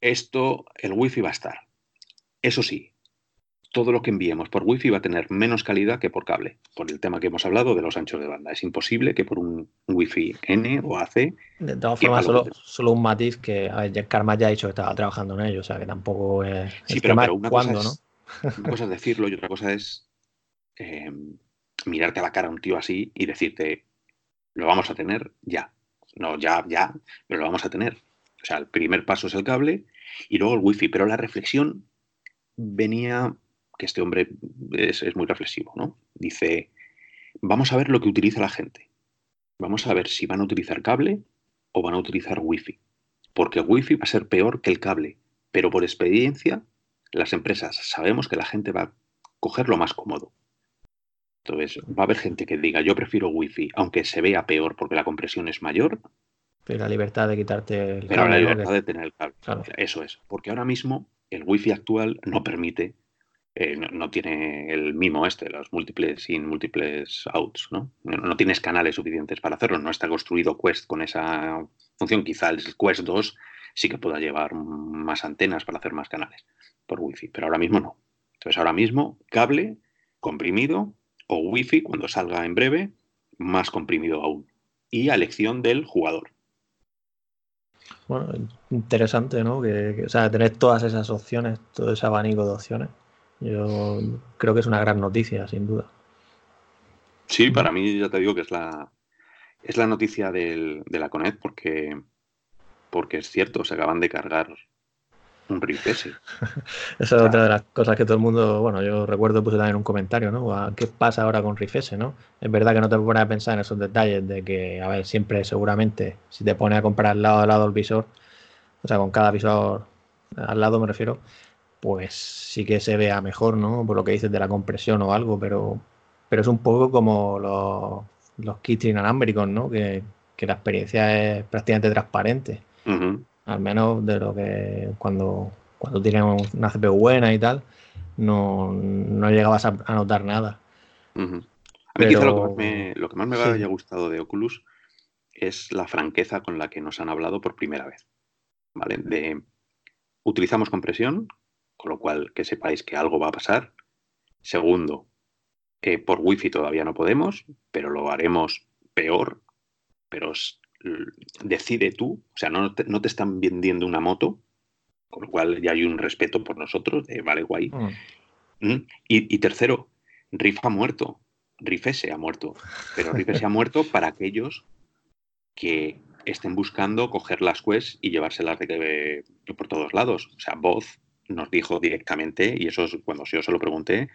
esto, el wifi va a estar. Eso sí, todo lo que enviemos por Wi-Fi va a tener menos calidad que por cable, por el tema que hemos hablado de los anchos de banda. Es imposible que por un Wi-Fi N o AC. De todas formas, solo, un matiz que a ver, Karma ya ha dicho que estaba trabajando en ello, o sea que tampoco es. Sí, pero, una, cosa es, una cosa es decirlo y otra cosa es eh, mirarte a la cara a un tío así y decirte, lo vamos a tener ya. No, ya, ya, pero lo vamos a tener. O sea, el primer paso es el cable y luego el Wi-Fi, pero la reflexión venía que este hombre es, muy reflexivo, ¿no? Dice, vamos a ver lo que utiliza la gente. Vamos a ver si van a utilizar cable o van a utilizar wifi. Porque el wifi va a ser peor que el cable. Pero por experiencia, las empresas sabemos que la gente va a coger lo más cómodo. Entonces, va a haber gente que diga, yo prefiero wifi, aunque se vea peor porque la compresión es mayor. Pero la libertad de quitarte el Pero la libertad de tener el cable. Eso es. Porque ahora mismo el wifi actual no permite eh, no, tiene el mimo este, los múltiples in, múltiples outs, ¿no? ¿no? tienes canales suficientes para hacerlo, no está construido Quest con esa función, quizá el Quest 2 sí que pueda llevar más antenas para hacer más canales por Wi-Fi, pero ahora mismo no. Entonces ahora mismo cable comprimido o Wi-Fi cuando salga en breve, más comprimido aún. Y a elección del jugador. Bueno, interesante, ¿no? Que, o sea, tener todas esas opciones, todo ese abanico de opciones. Yo creo que es una gran noticia, sin duda. Sí, para mí ya te digo que es la, es la noticia del, de la Conet porque, porque es cierto, se acaban de cargar un Rift S. Esa es otra de las cosas que todo el mundo, bueno, yo recuerdo puse también un comentario, ¿no? ¿Qué pasa ahora con Rift S, no? Es verdad que no te pones a pensar en esos detalles de que, a ver, siempre seguramente si te pones a comprar lado a lado el visor, o sea, con cada visor al lado me refiero, pues sí que se vea mejor, ¿no? Por lo que dices de la compresión o algo, pero, pero es un poco como los, los kits inalámbricos, ¿no? Que, la experiencia es prácticamente transparente. Al menos de lo que cuando, cuando tienen una CPU buena y tal, no, llegabas a, notar nada. A mí quizá lo que más me, lo que más me haya gustado de Oculus es la franqueza con la que nos han hablado por primera vez. ¿Vale? De utilizamos compresión, con lo cual que sepáis que algo va a pasar. Segundo, por wifi todavía no podemos, pero lo haremos peor, pero decide tú, o sea, no te, no te, están vendiendo una moto, con lo cual ya hay un respeto por nosotros, de vale, guay. Mm. ¿Mm? Y, tercero, Riff ha muerto, Riff S ha muerto, pero Riff S ha muerto para aquellos que estén buscando coger las quests y llevárselas de, por todos lados. O sea, voz, nos dijo directamente, y eso es cuando yo se lo pregunté,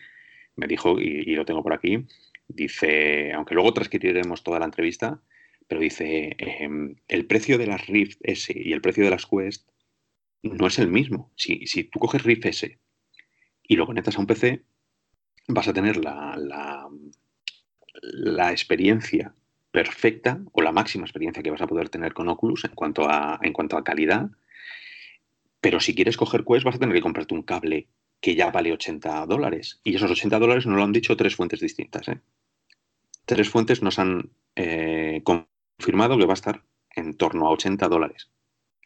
me dijo, y, lo tengo por aquí, Dice, aunque luego transcribiremos toda la entrevista, pero dice, em, el precio de las Rift S y el precio de las Quest no es el mismo. Si, si tú coges Rift S y lo conectas a un PC, vas a tener la, la, la experiencia perfecta o la máxima experiencia que vas a poder tener con Oculus en cuanto a, en cuanto a calidad. Pero si quieres coger Quest, vas a tener que comprarte un cable que ya vale 80 dólares. Y esos 80 dólares nos lo han dicho tres fuentes distintas. ¿eh? Tres fuentes nos han eh, confirmado que va a estar en torno a 80 dólares.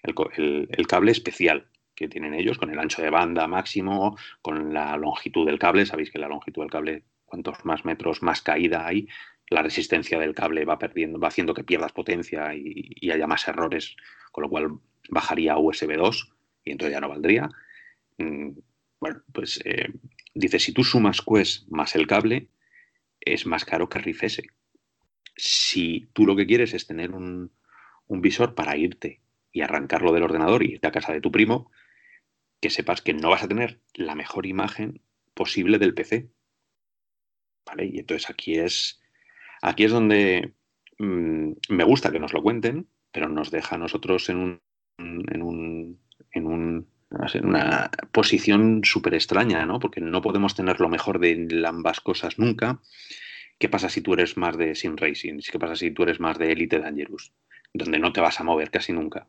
El, cable especial que tienen ellos, con el ancho de banda máximo, con la longitud del cable. Sabéis que la longitud del cable, cuantos más metros, más caída hay la resistencia del cable va perdiendo, va haciendo que pierdas potencia y, haya más errores, con lo cual bajaría USB 2 y entonces ya no valdría. Mm, bueno, pues eh, dice, si tú sumas Quest más el cable, es más caro que Riff. Si tú lo que quieres es tener un, un visor para irte y arrancarlo del ordenador y irte a casa de tu primo, que sepas que no vas a tener la mejor imagen posible del PC. ¿Vale? Y entonces aquí es, Aquí es donde mm, me gusta que nos lo cuenten, pero nos deja a nosotros en un, en un, en un una posición súper extraña, ¿no? Porque no podemos tener lo mejor de ambas cosas nunca. ¿Qué pasa si tú eres más de Sim Racing? ¿Qué pasa si tú eres más de Elite Dangerous? Donde no te vas a mover casi nunca.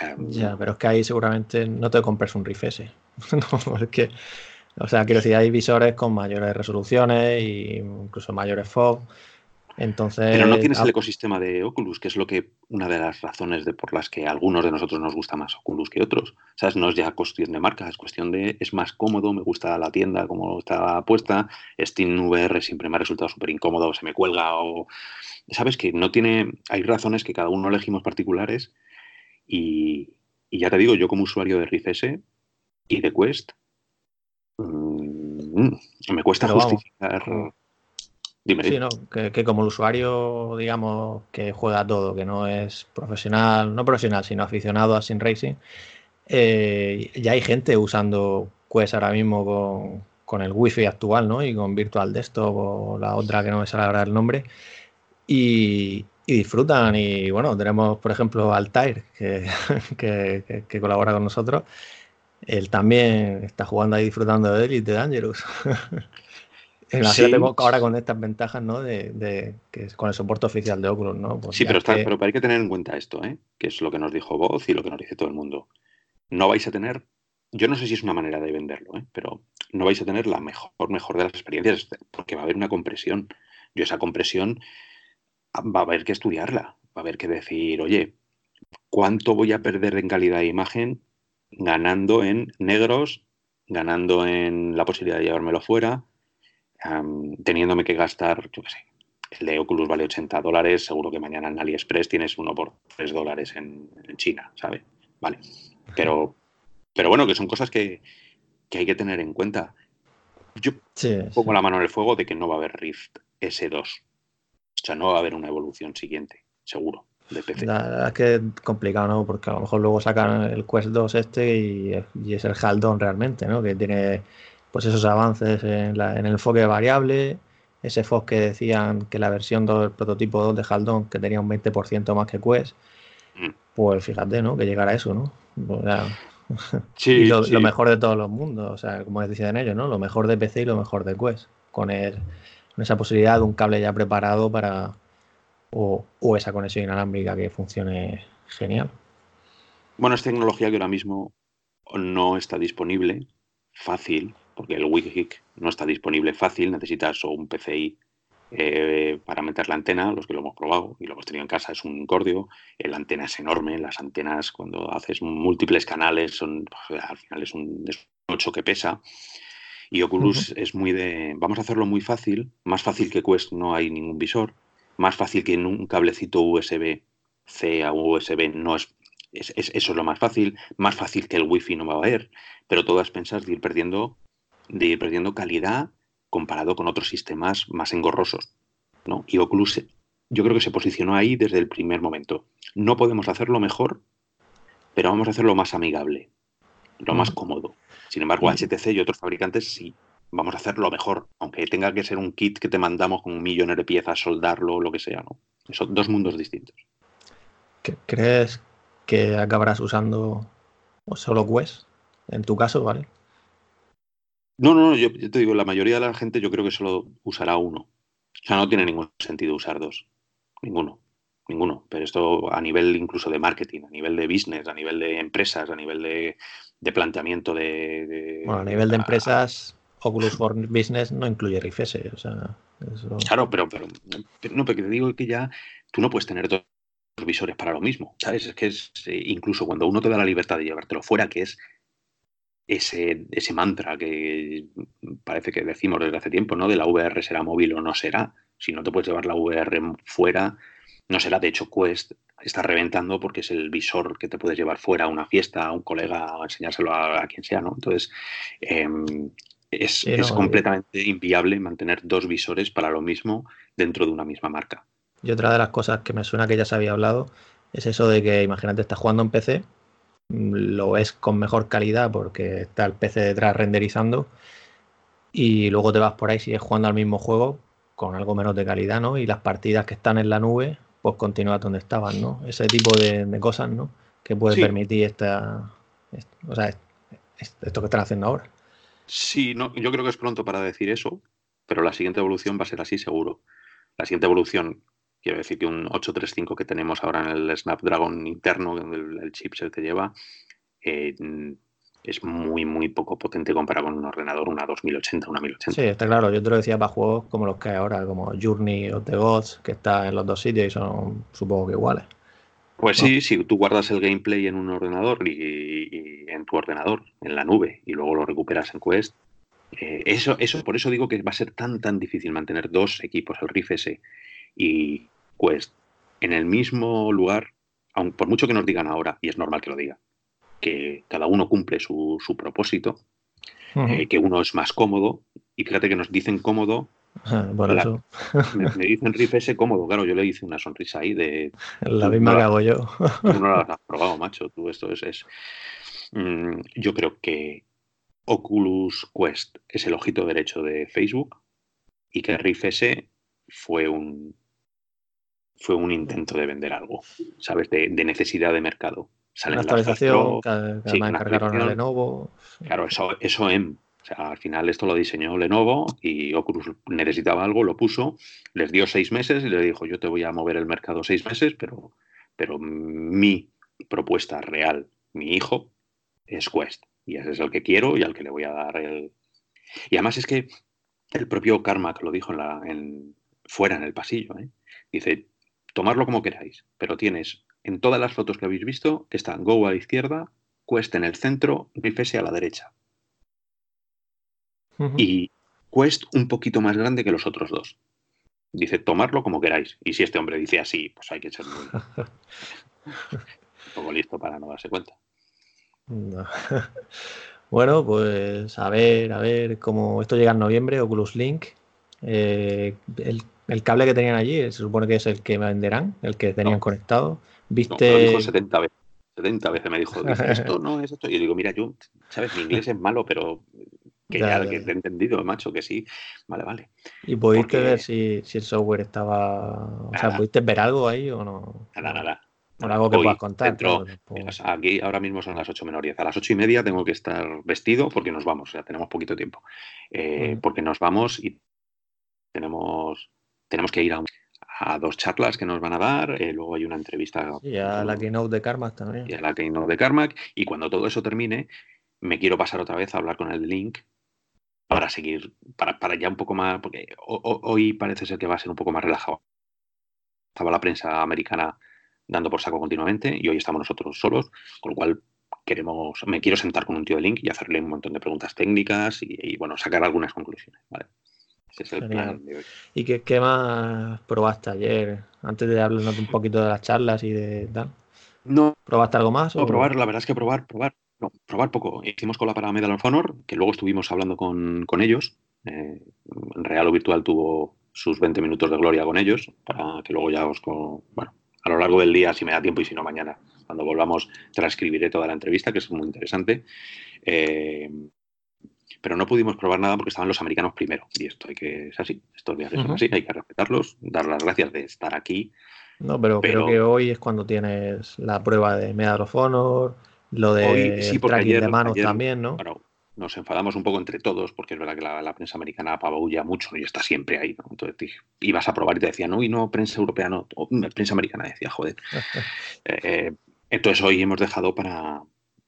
Em, ya, pero es que ahí seguramente no te compres un Riff S. no, es que, o sea, quiero decir, hay visores con mayores resoluciones e incluso mayores FOV entonces, Pero no tienes el ecosistema de Oculus, que es lo que una de las razones de por las que a algunos de nosotros nos gusta más Oculus que otros. ¿Sabes? No es ya cuestión de marca, es cuestión de es más cómodo, me gusta la tienda como está puesta. Steam VR siempre me ha resultado súper incómodo, se me cuelga o sabes que no tiene, hay razones que cada uno elegimos particulares y, ya te digo, yo como usuario de Rift S y de Quest mmm, me cuesta justificar. Sí, ¿no? Que, como el usuario, digamos, que juega todo, que no es profesional, no profesional, sino aficionado a Sim Racing, eh, ya hay gente usando Quest ahora mismo con, con, el wifi actual, ¿no? Y con Virtual Desktop o la otra que no me sale ahora el nombre. Y, disfrutan. Y bueno, tenemos, por ejemplo, Altair, que, que, que, colabora con nosotros. Él también está jugando ahí disfrutando de Elite Dangerous. Imagínate ahora con estas ventajas, ¿no? De, que con el soporte oficial de Oculus, ¿no? Pues sí, pero, pero hay que tener en cuenta esto, ¿eh? Que es lo que nos dijo Voz y lo que nos dice todo el mundo. No vais a tener, yo no sé si es una manera de venderlo, ¿eh? Pero no vais a tener la mejor, mejor de las experiencias, porque va a haber una compresión. Yo esa compresión va a haber que estudiarla, va a haber que decir, oye, ¿cuánto voy a perder en calidad de imagen ganando en negros, ganando en la posibilidad de llevármelo fuera? Teniéndome que gastar, yo qué sé, el de Oculus vale 80 dólares, seguro que mañana en AliExpress tienes uno por 3 dólares en, China, ¿sabes? Vale. Pero, pero bueno, que son cosas que, hay que tener en cuenta. Yo pongo la mano en el fuego de que no va a haber Rift S2. O sea, no va a haber una evolución siguiente, seguro, de PC. es que es complicado, ¿no? Porque a lo mejor luego sacan el Quest 2 este y, y es el Haldon realmente, ¿no? Que tiene pues esos avances en, el enfoque variable, ese FOS que decían que la versión del prototipo 2 de Haldon, que tenía un 20% más que Quest, mm. pues fíjate, ¿no? Que llegara a eso, ¿no? sí, y lo, mejor de todos los mundos, o sea, como decían ellos, ¿no? Lo mejor de PC y lo mejor de Quest, con, esa posibilidad de un cable ya preparado para, o, o, esa conexión inalámbrica que funcione genial. Bueno, es tecnología que ahora mismo no está disponible fácil porque el WikiHic no está disponible fácil, necesitas un PCI eh, para meter la antena, los que lo hemos probado y lo hemos tenido en casa es un cordio, la antena es enorme, las antenas cuando haces múltiples canales son, al final es un, 8 que pesa. Y Oculus es muy de, vamos a hacerlo muy fácil, más fácil que Quest no hay ningún visor, más fácil que en un cablecito USB C a USB no es, es, eso es lo más fácil, más fácil que el Wi-Fi no va a haber, pero todas pensas de ir perdiendo de ir perdiendo calidad comparado con otros sistemas más engorrosos. ¿no? Y Oculus yo creo que se posicionó ahí desde el primer momento. No podemos hacerlo mejor, pero vamos a hacerlo más amigable, lo más cómodo. Sin embargo, HTC y otros fabricantes sí. vamos a hacer lo mejor, aunque tenga que ser un kit que te mandamos con un millón de piezas, soldarlo, lo que sea, ¿no? Son dos mundos distintos. ¿Crees que acabarás usando solo Quest? En tu caso, ¿vale? No, no, yo, yo, te digo, la mayoría de la gente yo creo que solo usará uno. O sea, no tiene ningún sentido usar dos. Ninguno. Ninguno. Pero esto a nivel incluso de marketing, a nivel de business, a nivel de empresas, a nivel de, de planteamiento de, Bueno, a nivel de empresas, Oculus for Business no incluye Rift S. O sea, eso... Claro, pero, pero, pero, no, porque te digo que ya tú no puedes tener dos visores para lo mismo, ¿sabes? Es que es eh, incluso cuando uno te da la libertad de llevártelo fuera, que es ese, ese mantra que parece que decimos desde hace tiempo, ¿no? De la VR será móvil o no será. Si no te puedes llevar la VR fuera, no será. De hecho, Quest está reventando porque es el visor que te puedes llevar fuera a una fiesta, a un colega, a enseñárselo a, a quien sea, ¿no? Entonces, eh, es, es, completamente inviable mantener dos visores para lo mismo dentro de una misma marca. Y otra de las cosas que me suena que ya se había hablado es eso de que, imagínate, estás jugando en PC, lo ves con mejor calidad porque está el PC detrás renderizando y luego te vas por ahí, sigues jugando al mismo juego con algo menos de calidad, ¿no? Y las partidas que están en la nube, pues continúas donde estaban, ¿no? Ese tipo de, de cosas, ¿no? Que puede sí. permitir esta, esta, o sea, esto que están haciendo ahora. Sí, no, yo creo que es pronto para decir eso, pero la siguiente evolución va a ser así seguro. La siguiente evolución, quiero decir que un 835 que tenemos ahora en el Snapdragon interno, el, el chipset que lleva, eh, es muy, muy poco potente comparado con un ordenador, una 2080, una 1080. Sí, está claro. Yo te lo decía para juegos como los que hay ahora, como Journey o The Gods, que está en los dos sitios y son supongo que iguales. Pues sí, si tú guardas el gameplay en un ordenador y, y, en tu ordenador, en la nube, y luego lo recuperas en Quest, eh, eso, eso, por eso digo que va a ser tan, tan difícil mantener dos equipos, el Rift S y Quest, en el mismo lugar, aun por mucho que nos digan ahora, y es normal que lo digan, que cada uno cumple su, su propósito, uh -huh. eh, que uno es más cómodo, y fíjate que nos dicen cómodo la, eso. Me, me, dicen Riff ese cómodo, claro, yo le hice una sonrisa ahí de. La misma no que hago yo. Tú no la has probado, macho. Tú esto es. es mm, yo creo que Oculus Quest es el ojito derecho de Facebook y que Riff S fue un fue un intento de vender algo, ¿sabes? De, de necesidad de mercado. Salen una actualización, sí, cargaron a Lenovo. Claro, eso, eso en o sea, al final esto lo diseñó Lenovo y Oculus necesitaba algo, lo puso, les dio seis meses y le dijo, yo te voy a mover el mercado seis meses, pero, pero mi propuesta real, mi hijo, es Quest. Y ese es el que quiero y al que le voy a dar el... Y además es que el propio Carmack lo dijo en la, en, fuera en el pasillo. ¿eh? Dice, tomarlo como queráis, pero tienes en todas las fotos que habéis visto, está Go a la izquierda, Quest en el centro, Riff a la derecha. Uh -huh. y Quest un poquito más grande que los otros dos. Dice, tomarlo como queráis. Y si este hombre dice así, pues hay que ser muy... un poco listo para no darse cuenta. No. Bueno, pues a ver, a ver cómo esto llega en noviembre, Oculus Link. Eh, el, el, cable que tenían allí se supone que es el que venderán, el que tenían no. conectado. ¿Viste? No, lo dijo 70 veces. 70 veces me dijo, esto no es esto. Y yo digo, mira, yo, sabes, mi inglés es malo, pero que ya, ya, que te he entendido, macho, que sí. Vale, vale. ¿Y pudiste Porque... ver si, si, el software estaba. O nada. sea, ¿pudiste ver algo ahí o no? Nada, nada. Por algo que Hoy, puedas contar. Dentro, claro, aquí ahora mismo son las 8 menos 10. A las 8 y media tengo que estar vestido porque nos vamos, o sea, tenemos poquito tiempo. Eh. Porque nos vamos y tenemos, tenemos que ir a, un, a, dos charlas que nos van a dar. Eh, luego hay una entrevista. Y a la keynote de Carmack también. Y a la keynote de Carmack. Y cuando todo eso termine, me quiero pasar otra vez a hablar con el link para seguir, para, para ya un poco más, porque hoy parece ser que va a ser un poco más relajado. Estaba la prensa americana dando por saco continuamente y hoy estamos nosotros solos, con lo cual queremos, me quiero sentar con un tío de Link y hacerle un montón de preguntas técnicas y, y bueno, sacar algunas conclusiones. ¿vale? Ese es el Genial. plan de hoy. ¿Y qué, qué, más probaste ayer? Antes de hablarnos un poquito de las charlas y de tal. No. ¿Probaste algo más? No, o... probar, la verdad es que probar, probar. No, probar poco. Hicimos cola para Medal of Honor, que luego estuvimos hablando con, con ellos. Eh, Real o Virtual tuvo sus 20 minutos de gloria con ellos, para que luego ya os... Con, bueno, a lo largo del día, si me da tiempo y si no, mañana, cuando volvamos, transcribiré toda la entrevista, que es muy interesante. Eh, pero no pudimos probar nada porque estaban los americanos primero. Y esto hay que, es así, estos viajes son así, hay que respetarlos, dar las gracias de estar aquí. No, pero, creo que hoy es cuando tienes la prueba de Medal of Honor, lo de hoy, sí, de manos también, ¿no? nos enfadamos un poco entre todos, porque es verdad que la, prensa americana apabulla mucho y está siempre ahí, ¿no? Entonces ibas a probar y te decían, no, y no, prensa europea no, prensa americana decía, joder. Eh, eh, entonces hoy hemos dejado para,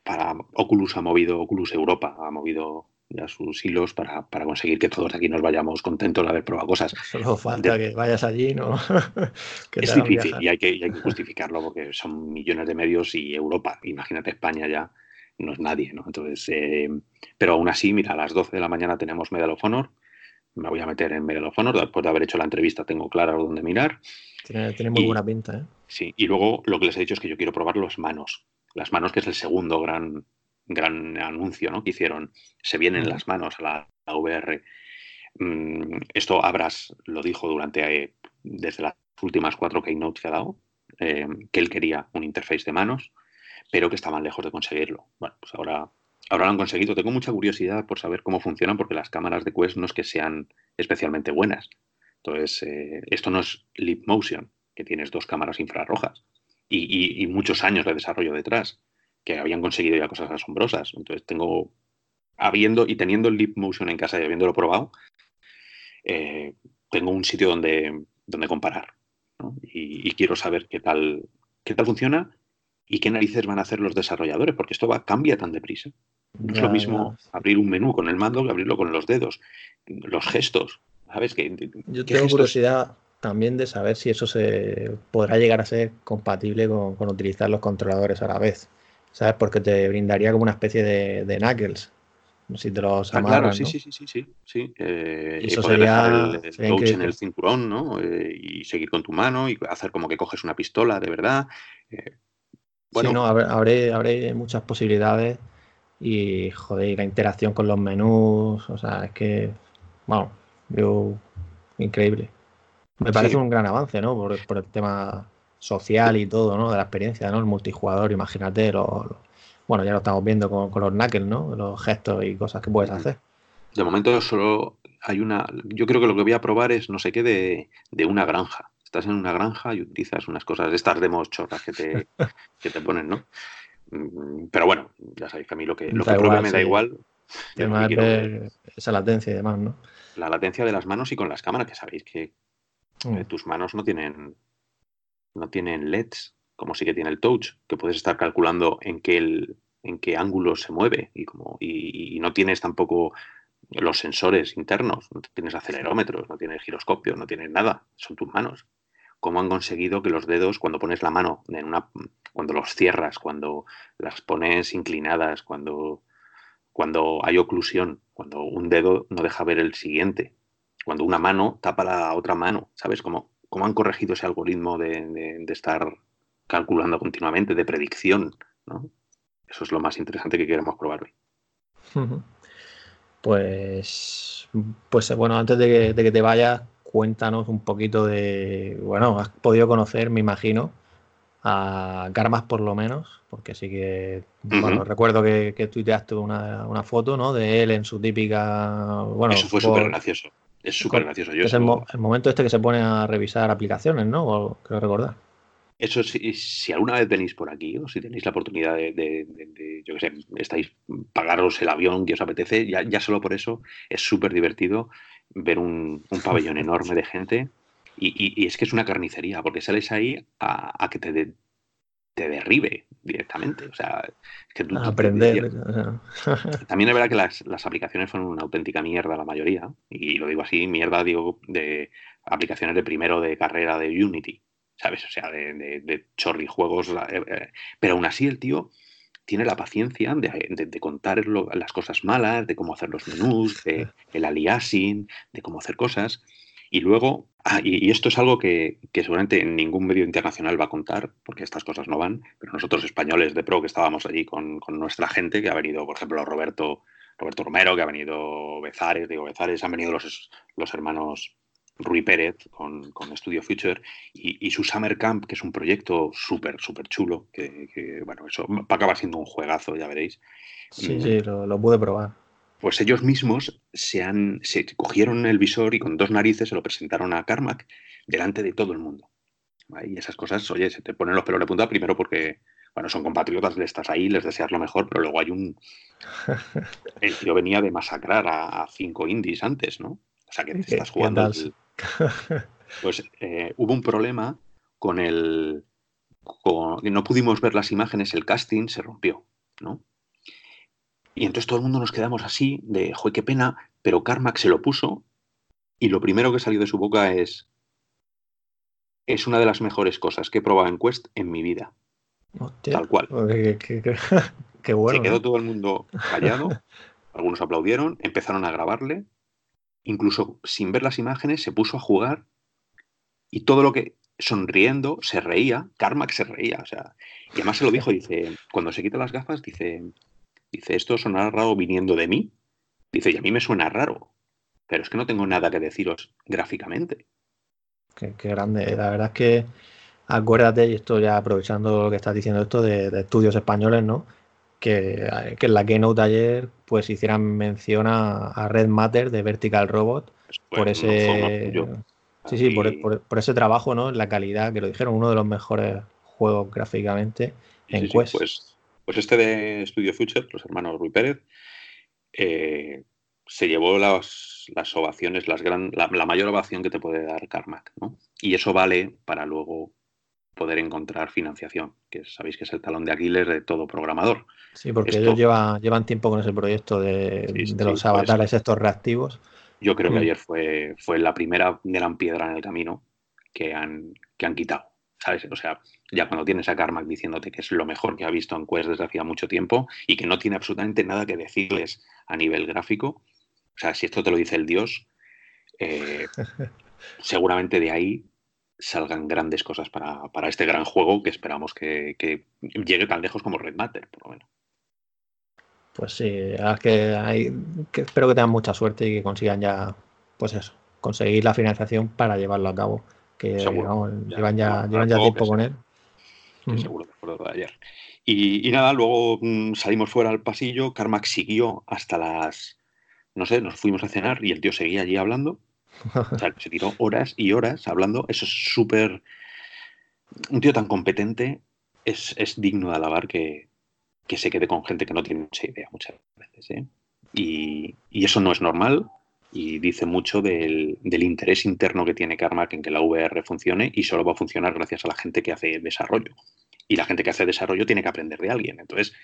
para Oculus, ha movido Oculus Europa, ha movido ya sus hilos para, conseguir que todos aquí nos vayamos contentos de haber probado cosas. Solo falta que vayas allí, ¿no? es difícil y hay, que, y hay que justificarlo porque son millones de medios y Europa, imagínate España ya no es nadie, ¿no? Entonces, eh, pero aún así, mira, a las 12 de la mañana tenemos Medal of Honor, me voy a meter en Medal of Honor, después de haber hecho la entrevista tengo claro dónde mirar. Tiene, muy buena pinta, ¿eh? Sí, y luego lo que les he dicho es que yo quiero probar las manos, las manos que es el segundo gran, gran anuncio, ¿no? Que hicieron, se vienen las manos a la, VR. Mm, esto Abras lo dijo durante, eh, desde las últimas cuatro keynotes que ha dado, eh, que él quería un interface de manos pero que estaban lejos de conseguirlo. Bueno, pues ahora, ahora lo han conseguido. Tengo mucha curiosidad por saber cómo funcionan, porque las cámaras de Quest no es que sean especialmente buenas. Entonces, eh, esto no es Leap Motion, que tienes dos cámaras infrarrojas y, muchos años de desarrollo detrás, que habían conseguido ya cosas asombrosas. Entonces, tengo, habiendo y teniendo el Leap Motion en casa y habiéndolo probado, eh, tengo un sitio donde, donde comparar. Y, y, quiero saber qué tal, qué tal funciona ¿Y qué narices van a hacer los desarrolladores? Porque esto va, cambia tan deprisa. No es lo mismo abrir un menú con el mando que abrirlo con los dedos. Los gestos, ¿sabes? Yo tengo curiosidad también de saber si eso se podrá llegar a ser compatible con, utilizar los controladores a la vez. ¿Sabes? Porque te brindaría como una especie de, de knuckles. Si te los ah, claro, sí, sí, sí, sí, sí. Eh, eso sería el, el en el cinturón, ¿no? Eh, y seguir con tu mano y hacer como que coges una pistola de verdad. Eh, bueno, sí, no, habré, muchas posibilidades y, joder, la interacción con los menús, o sea, es que, bueno, yo, increíble. Me parece un gran avance, ¿no? Por, el tema social y todo, ¿no? De la experiencia, ¿no? El multijugador, imagínate, bueno, ya lo estamos viendo con, los knuckles, ¿no? Los gestos y cosas que puedes hacer. De momento solo hay una, yo creo que lo que voy a probar es no sé qué de, de una granja estás en una granja y utilizas unas cosas, estas demos chorras que te, que te ponen, ¿no? Mm, pero bueno, ya sabéis que a mí lo que, lo que me da igual. esa latencia y demás, ¿no? La latencia de las manos y con las cámaras, que sabéis que mm. tus manos no tienen, no tienen LEDs, como sí que tiene el touch, que puedes estar calculando en qué, el, en qué ángulo se mueve y, como, y no tienes tampoco los sensores internos, no tienes acelerómetros, no tienes giroscopio, no tienes nada, son tus manos cómo han conseguido que los dedos, cuando pones la mano en una, cuando los cierras, cuando las pones inclinadas, cuando, cuando hay oclusión, cuando un dedo no deja ver el siguiente, cuando una mano tapa la otra mano, ¿sabes? Cómo, cómo han corregido ese algoritmo de, estar calculando continuamente, de predicción, ¿no? Eso es lo más interesante que queremos probar hoy. Pues, pues bueno, antes de que, de que te vayas, cuéntanos un poquito de, bueno, has podido conocer, me imagino, a Garmas por lo menos, porque sí que, bueno, recuerdo que, que tuiteaste una, una, foto, ¿no? De él en su típica, bueno... Eso fue súper gracioso, es súper gracioso. es el, momento este que se pone a revisar aplicaciones, ¿no? creo recordar. Eso, si, si alguna vez venís por aquí o si tenéis la oportunidad de, yo qué sé, estáis, pagaros el avión que os apetece, ya, ya solo por eso es súper divertido ver un, pabellón enorme de gente y, es que es una carnicería, porque sales ahí a, que te, te derribe directamente. O sea, que tú, aprender. También es verdad que las, las, aplicaciones son una auténtica mierda la mayoría, y lo digo así, mierda digo de aplicaciones de primero de carrera de Unity, ¿sabes? O sea, de, de, de chorrijuegos, eh, eh, pero aún así el tío tiene la paciencia de, contar las cosas malas, de cómo hacer los menús, de el aliasing, de cómo hacer cosas. Y luego, ah, y, esto es algo que, seguramente en ningún medio internacional va a contar, porque estas cosas no van, pero nosotros españoles de pro que estábamos allí con, nuestra gente, que ha venido, por ejemplo, Roberto, Roberto Romero, que ha venido Bezares, digo Bezares, han venido los, los hermanos Rui Pérez con, con Studio Future y, su Summer Camp, que es un proyecto súper, súper chulo, que, bueno, eso va a acabar siendo un juegazo, ya veréis. Sí, sí, lo, pude probar. Pues ellos mismos se, han, se cogieron el visor y con dos narices se lo presentaron a Carmack delante de todo el mundo. Y esas cosas, oye, se te ponen los pelos de punta primero porque, bueno, son compatriotas, le estás ahí, les deseas lo mejor, pero luego hay un... El tío venía de masacrar a, cinco indies antes, ¿no? O sea, que te estás jugando... Pues eh, hubo un problema con el... Con... No pudimos ver las imágenes, el casting se rompió, ¿no? Y entonces todo el mundo nos quedamos así, de, joder, qué pena, pero Carmack se lo puso y lo primero que salió de su boca es, es una de las mejores cosas que he probado en Quest en mi vida. Tal cual. Qué, bueno. Se quedó todo el mundo callado, algunos aplaudieron, empezaron a grabarle, incluso sin ver las imágenes se puso a jugar y todo lo que sonriendo se reía, Carmack se reía, o sea, y además se lo dijo, dice, cuando se quita las gafas, dice, dice, esto sonará raro viniendo de mí, dice, y a mí me suena raro, pero es que no tengo nada que deciros gráficamente. Qué, grande. La verdad es que acuérdate, y esto ya aprovechando lo que estás diciendo esto de, estudios españoles, ¿no? Que, que, en la Keynote ayer pues hicieran mención a, Red Matter de Vertical Robot pues, por ese sí, sí, por, ese trabajo, ¿no? La calidad, que lo dijeron, uno de los mejores juegos gráficamente en Quest. pues, pues este de Studio Future, los hermanos Rui Pérez, eh, se llevó las, las ovaciones, las gran, la, mayor ovación que te puede dar Carmack, ¿no? Y eso vale para luego poder encontrar financiación, que sabéis que es el talón de Aquiles de todo programador. Sí, porque ellos llevan tiempo con ese proyecto de, los avatares estos reactivos. Yo creo que mm. ayer fue, fue la primera gran piedra en el camino que han, que han quitado. ¿Sabes? O sea, ya cuando tienes a Carmack diciéndote que es lo mejor que ha visto en Quest desde hacía mucho tiempo y que no tiene absolutamente nada que decirles a nivel gráfico, o sea, si esto te lo dice el Dios, eh, seguramente de ahí salgan grandes cosas para, este gran juego que esperamos que, llegue tan lejos como Red Matter, por lo menos. Pues sí, es que, hay, que espero que tengan mucha suerte y que consigan ya, pues eso, conseguir la financiación para llevarlo a cabo. Que llevan ya, llevan ya tiempo con él. Seguro que fue de ayer. Y, y, nada, luego mm, salimos fuera al pasillo. Carmack siguió hasta las no sé, nos fuimos a cenar y el tío seguía allí hablando. O sea, se tiró horas y horas hablando. Eso es súper... Un tío tan competente es, digno de alabar que, se quede con gente que no tiene mucha idea muchas veces. ¿eh? Y, eso no es normal y dice mucho del, interés interno que tiene Carmack en que la VR funcione y solo va a funcionar gracias a la gente que hace desarrollo. Y la gente que hace desarrollo tiene que aprender de alguien. Entonces,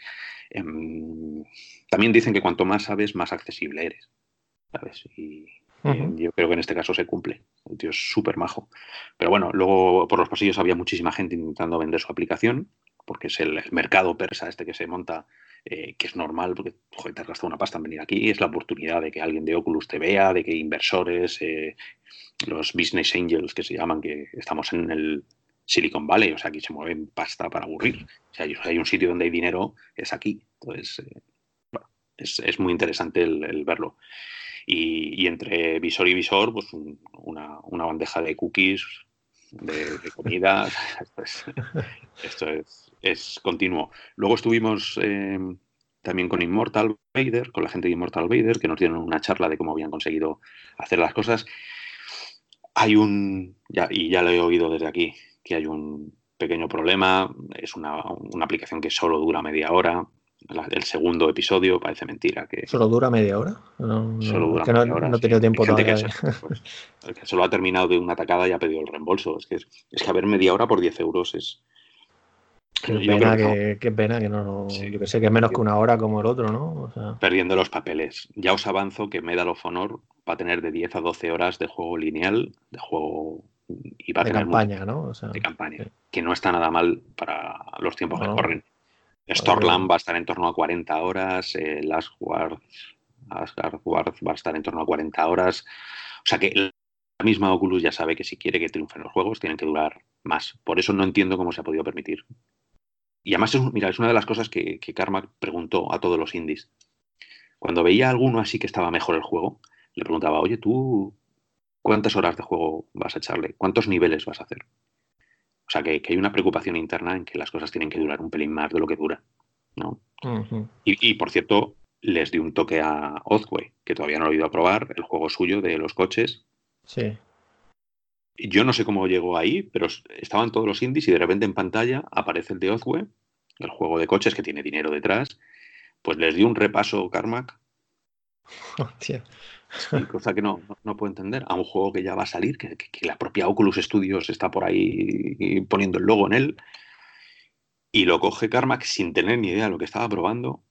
em, también dicen que cuanto más sabes, más accesible eres. ¿Sabes? Y yo creo que en este caso se cumple. El tío es súper majo. Pero bueno, luego por los pasillos había muchísima gente intentando vender su aplicación, porque es el, mercado persa este que se monta, eh, que es normal, porque joder, te has gastado una pasta en venir aquí, es la oportunidad de que alguien de Oculus te vea, de que inversores, eh, los business angels que se llaman, que estamos en el Silicon Valley, o sea, aquí se mueven pasta para aburrir. O sea, hay un sitio donde hay dinero, es aquí. Entonces, eh, es, muy interesante el, verlo. Y, entre visor y visor, pues una, bandeja de cookies, de, comida. esto es, continuo. Luego estuvimos eh, también con Immortal Vader, con la gente de Immortal Vader, que nos dieron una charla de cómo habían conseguido hacer las cosas. Hay un, ya, y ya lo he oído desde aquí, que hay un pequeño problema. Es una, una aplicación que solo dura media hora el segundo episodio parece mentira. que ¿Solo dura media hora? No, solo dura media no, hora. No he tenido tiempo todavía. Que, pues, el que solo ha terminado de una atacada y ha pedido el reembolso. Es que, es que a ver media hora por 10 euros es. Qué pena que, qué pena que no. yo que sé que es menos que una hora como el otro, ¿no? Perdiendo los papeles. Ya os avanzo que Medal of Honor va a tener de 10 a 12 horas de juego lineal, de juego. Y va a de campaña, ¿no? de campaña. Que no está nada mal para los tiempos que corren. Storland va a estar en torno a 40 horas, el Asgard, va a estar en torno a 40 horas. O sea que la misma Oculus ya sabe que si quiere que triunfen los juegos, tienen que durar más. Por eso no entiendo cómo se ha podido permitir. Y además, es, mira, es una de las cosas que, que Carmack preguntó a todos los indies. Cuando veía a alguno así que estaba mejor el juego, le preguntaba, oye, tú, ¿cuántas horas de juego vas a echarle? ¿Cuántos niveles vas a hacer? O sea, que, hay una preocupación interna en que las cosas tienen que durar un pelín más de lo que dura. ¿no? y, por cierto, les di un toque a Ozway, que todavía no lo he ido a probar, el juego suyo de los coches. Sí. Yo no sé cómo llegó ahí, pero estaban todos los indies y de repente en pantalla aparece el de Ozway, el juego de coches que tiene dinero detrás. Pues les di un repaso, Carmack. Hostia. Cosa que no, no, puedo entender. A un juego que ya va a salir, que, que, la propia Oculus Studios está por ahí poniendo el logo en él. Y lo coge Carmack sin tener ni idea de lo que estaba probando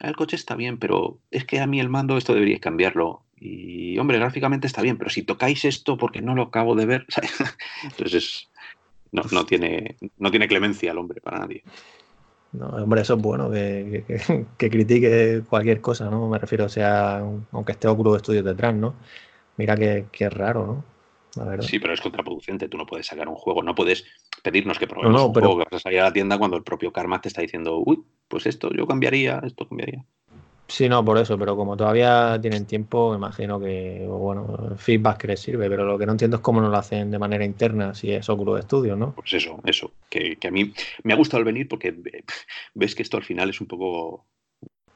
el coche está bien, pero es que a mí el mando esto deberíais cambiarlo. Y hombre, gráficamente está bien, pero si tocáis esto porque no lo acabo de ver, entonces no, no, tiene, no tiene clemencia el hombre para nadie. No, hombre, eso es bueno, que, que, critique cualquier cosa, ¿no? Me refiero, o sea, aunque esté Oculus Studios detrás, ¿no? Mira que, que es raro, ¿no? Sí, pero es contraproducente. Tú no puedes sacar un juego, no puedes pedirnos que probemos un juego que vas a salir a la tienda cuando el propio Karma te está diciendo, uy, pues esto yo cambiaría, esto cambiaría. Sí, no, por eso, pero como todavía tienen tiempo, imagino que, bueno, feedback que les sirve, pero lo que no entiendo es cómo no lo hacen de manera interna, si es Oculus Studio, ¿no? Pues eso, eso, que, que a mí me ha gustado el venir porque ves que esto al final es un poco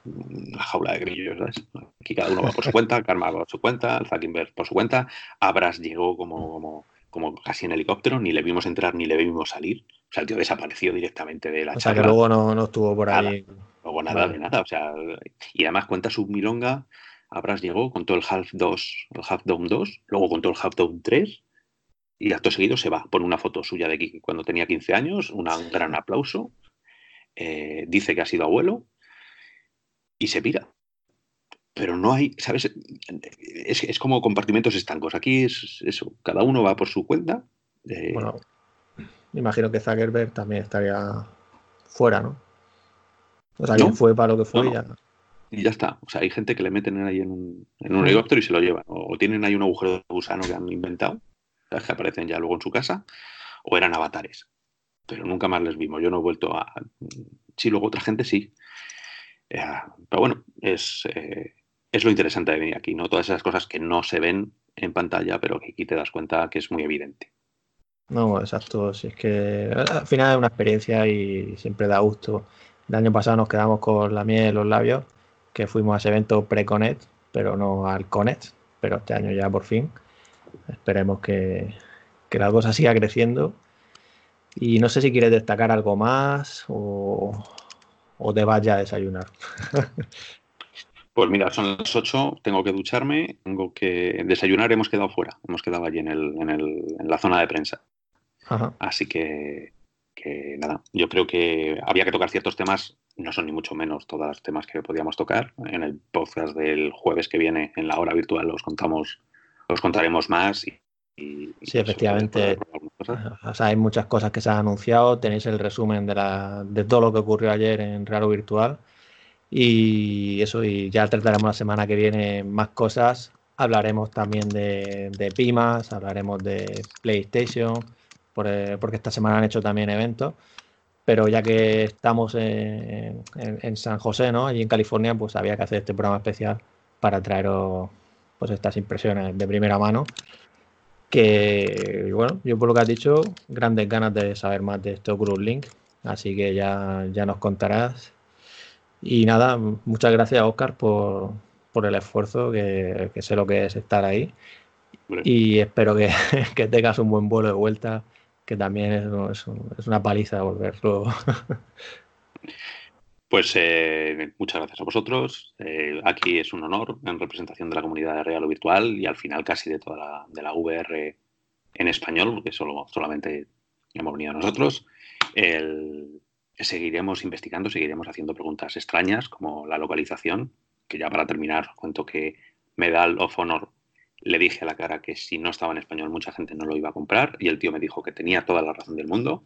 una jaula de grillos, ¿sabes? Aquí cada uno va por su cuenta, Karma por su cuenta, Zuckerberg por su cuenta, Abras llegó como, como, como casi en helicóptero, ni le vimos entrar ni le vimos salir. O sea, el tío desapareció directamente de la O sea, que luego no, estuvo por ahí. Luego nada de nada. O sea, y además cuenta su milonga. Abras llegó, con todo el Half 2, el Half Dome 2, luego contó el Half Dome 3 y acto seguido se va. Pone una foto suya de cuando tenía 15 años, un gran aplauso. Eh, dice que ha sido abuelo y se pira. Pero no hay, ¿sabes? Es, es como compartimentos estancos. Aquí es eso, cada uno va por su cuenta. Eh, bueno, imagino que Zuckerberg también estaría fuera, ¿no? O sea, que fue para lo que fue y ya. Y ya está. O sea, hay gente que le meten ahí en un, en un helicóptero y se lo llevan. O tienen ahí un agujero de gusano que han inventado, que aparecen ya luego en su casa, o eran avatares. Pero nunca más les vimos. Yo no he vuelto a. Sí, luego otra gente sí. Eh, pero bueno, es, eh, es lo interesante de venir aquí, ¿no? Todas esas cosas que no se ven en pantalla, pero que aquí te das cuenta que es muy evidente. No, exacto. Si es que al final es una experiencia y siempre da gusto. El año pasado nos quedamos con la miel en los labios, que fuimos a ese evento pre-Conet, pero no al Conet. Pero este año ya por fin. Esperemos que, que la cosa siga creciendo. Y no sé si quieres destacar algo más o, o te vaya a desayunar? Pues mira, son las 8, tengo que ducharme, tengo que desayunar, hemos quedado fuera, hemos quedado allí en, el, en, el, en la zona de prensa. Así que, que, nada, yo creo que había que tocar ciertos temas, no son ni mucho menos todos los temas que podíamos tocar. En el podcast del jueves que viene, en la hora virtual, los contamos, los contaremos más y, sí, efectivamente. O sea, hay muchas cosas que se han anunciado. Tenéis el resumen de, la, de todo lo que ocurrió ayer en Raro Virtual. Y eso, y ya trataremos la semana que viene más cosas. Hablaremos también de, de Pimas, hablaremos de PlayStation, eh, porque esta semana han hecho también eventos. Pero ya que estamos en, en, San José, ¿no? Allí en California, pues había que hacer este programa especial para traeros pues estas impresiones de primera mano que, bueno, yo por lo que has dicho, grandes ganas de saber más de este Oculus Link, así que ya, ya nos contarás. Y nada, muchas gracias Oscar por, por el esfuerzo, que, sé lo que es estar ahí. Y espero que, que, tengas un buen vuelo de vuelta, que también es, una paliza volverlo. Pues eh, muchas gracias a vosotros. Eh, aquí es un honor en representación de la comunidad real o virtual y al final casi de toda la, de la VR en español, porque solo, solamente hemos venido nosotros. seguiremos investigando, seguiremos haciendo preguntas extrañas como la localización, que ya para terminar cuento que Medal of Honor le dije a la cara que si no estaba en español mucha gente no lo iba a comprar y el tío me dijo que tenía toda la razón del mundo.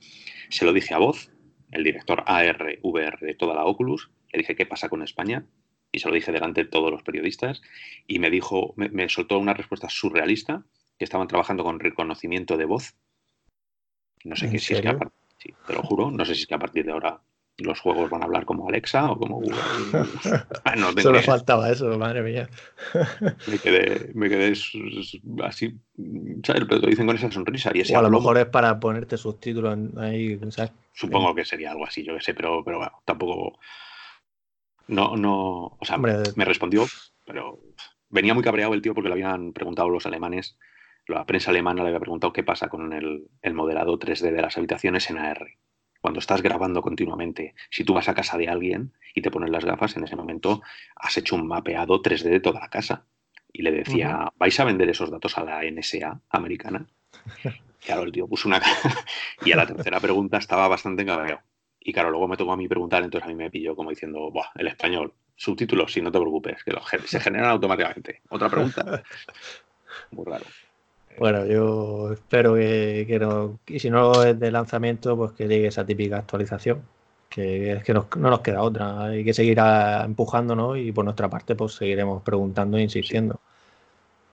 Se lo dije a voz el director ARVR de toda la Oculus, le dije qué pasa con España y se lo dije delante de todos los periodistas y me dijo, me, soltó una respuesta surrealista que estaban trabajando con reconocimiento de voz. No sé qué si es que a, sí, te lo juro, no sé si es que a partir de ahora los juegos van a hablar como Alexa o como Google. Ah, Solo faltaba eso, madre mía. me quedé, me quedé así, ¿sabes? Pero te dicen con esa sonrisa. Y ese o a lo mejor es para ponerte subtítulos ahí, ¿sabes? Supongo que sería algo así, yo qué sé, pero, pero bueno, tampoco. No, no, o sea, me respondió, pero venía muy cabreado el tío porque le habían preguntado los alemanes, la prensa alemana le había preguntado qué pasa con el, el modelado 3D de las habitaciones en AR. Cuando estás grabando continuamente, si tú vas a casa de alguien y te pones las gafas, en ese momento has hecho un mapeado 3D de toda la casa. Y le decía, ¿vais a vender esos datos a la NSA americana? Claro, el tío puso una y a la tercera pregunta estaba bastante cabreado. Y claro, luego me tocó a mí preguntar, entonces a mí me pilló como diciendo, Buah, el español, subtítulos, sí, no te preocupes, que se generan automáticamente. Otra pregunta. Muy raro. Bueno, yo espero que, que no, y si no es de lanzamiento, pues que llegue esa típica actualización, que es que no nos queda otra, hay que seguir empujando, ¿no? Y por nuestra parte, pues seguiremos preguntando e insistiendo.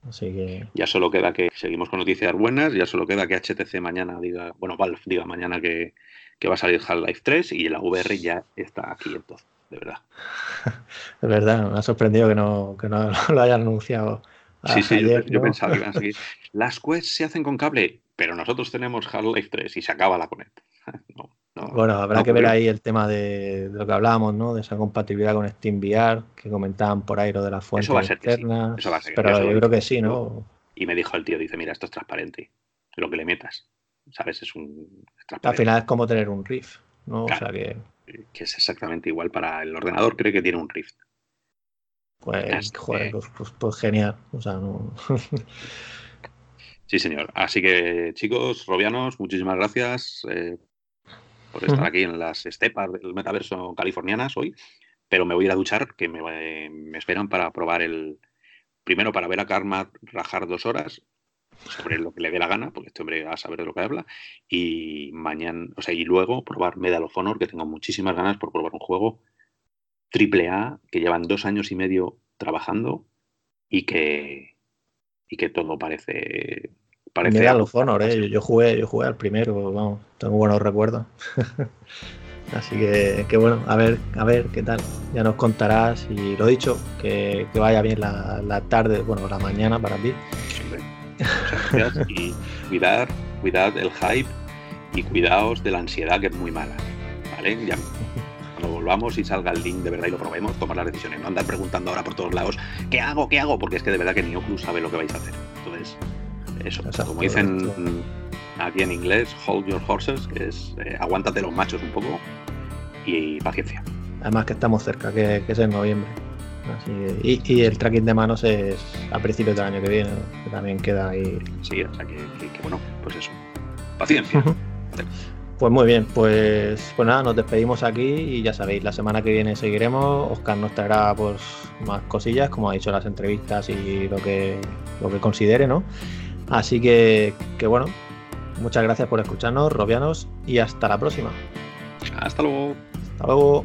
Así que... Ya solo queda que seguimos con noticias buenas, ya solo queda que HTC mañana diga, bueno, Valve diga mañana que, va a salir Half-Life 3 y la VR ya está aquí entonces, de verdad. es verdad, me ha sorprendido que no, que no lo hayan anunciado. Sí, sí, yo, pensaba que iban a seguir. Las quests se hacen con cable, pero nosotros tenemos Half-Life 3 y se acaba la Connect. bueno, habrá que ver ahí el tema de, lo que hablábamos, ¿no? De esa compatibilidad con SteamVR, que comentaban por ahí lo de las fuentes eso va a ser externas. Eso va a ser, pero yo creo que sí, ¿no? Y me dijo el tío, dice, mira, esto es transparente, lo que le metas. ¿Sabes? Es un... Al final es como tener un Rift, ¿no? o sea que... Que es exactamente igual para el ordenador, cree que tiene un Rift. Pues, joder, pues, pues, pues, genial. O sea, no... sí, señor. Así que, chicos, robianos, muchísimas gracias eh, por estar aquí en las estepas del metaverso californianas hoy. Pero me voy a ir a duchar, que me, me esperan para probar el. Primero, para ver a Karma rajar dos horas sobre lo que le dé la gana, porque este hombre va a saber de lo que habla. Y mañana, o sea, y luego probar Medal of Honor, que tengo muchísimas ganas por probar un juego triple A que llevan dos años y medio trabajando y que, y que todo parece... parece Mira los Honor, ¿eh? yo, jugué, yo jugué al primero, vamos, tengo buenos recuerdos. Así que, que, bueno, a ver, a ver qué tal. Ya nos contarás y lo dicho, que, que vaya bien la, la, tarde, bueno, la mañana para ti. y cuidar, cuidad el hype y cuidaos de la ansiedad que es muy mala. ¿Vale? Ya, volvamos y salga el link de verdad y lo probemos, tomar las decisiones. No andar preguntando ahora por todos lados, ¿qué hago? ¿Qué hago? Porque es que de verdad que ni Oculus sabe lo que vais a hacer. Entonces, eso, como dicen aquí en inglés, hold your horses, que es eh, aguántate los machos un poco y, paciencia. Además que estamos cerca, que, es en noviembre. y, el tracking de manos es a principios del año que viene, que también queda ahí. Sí, o sea que, bueno, pues eso. Paciencia. Pues muy bien, pues, pues nada, nos despedimos aquí y ya sabéis, la semana que viene seguiremos. Oscar nos traerá pues más cosillas, como ha dicho las entrevistas y lo que, lo que considere, ¿no? Así que, que bueno, muchas gracias por escucharnos, Robianos, y hasta la próxima. Hasta luego. Hasta luego.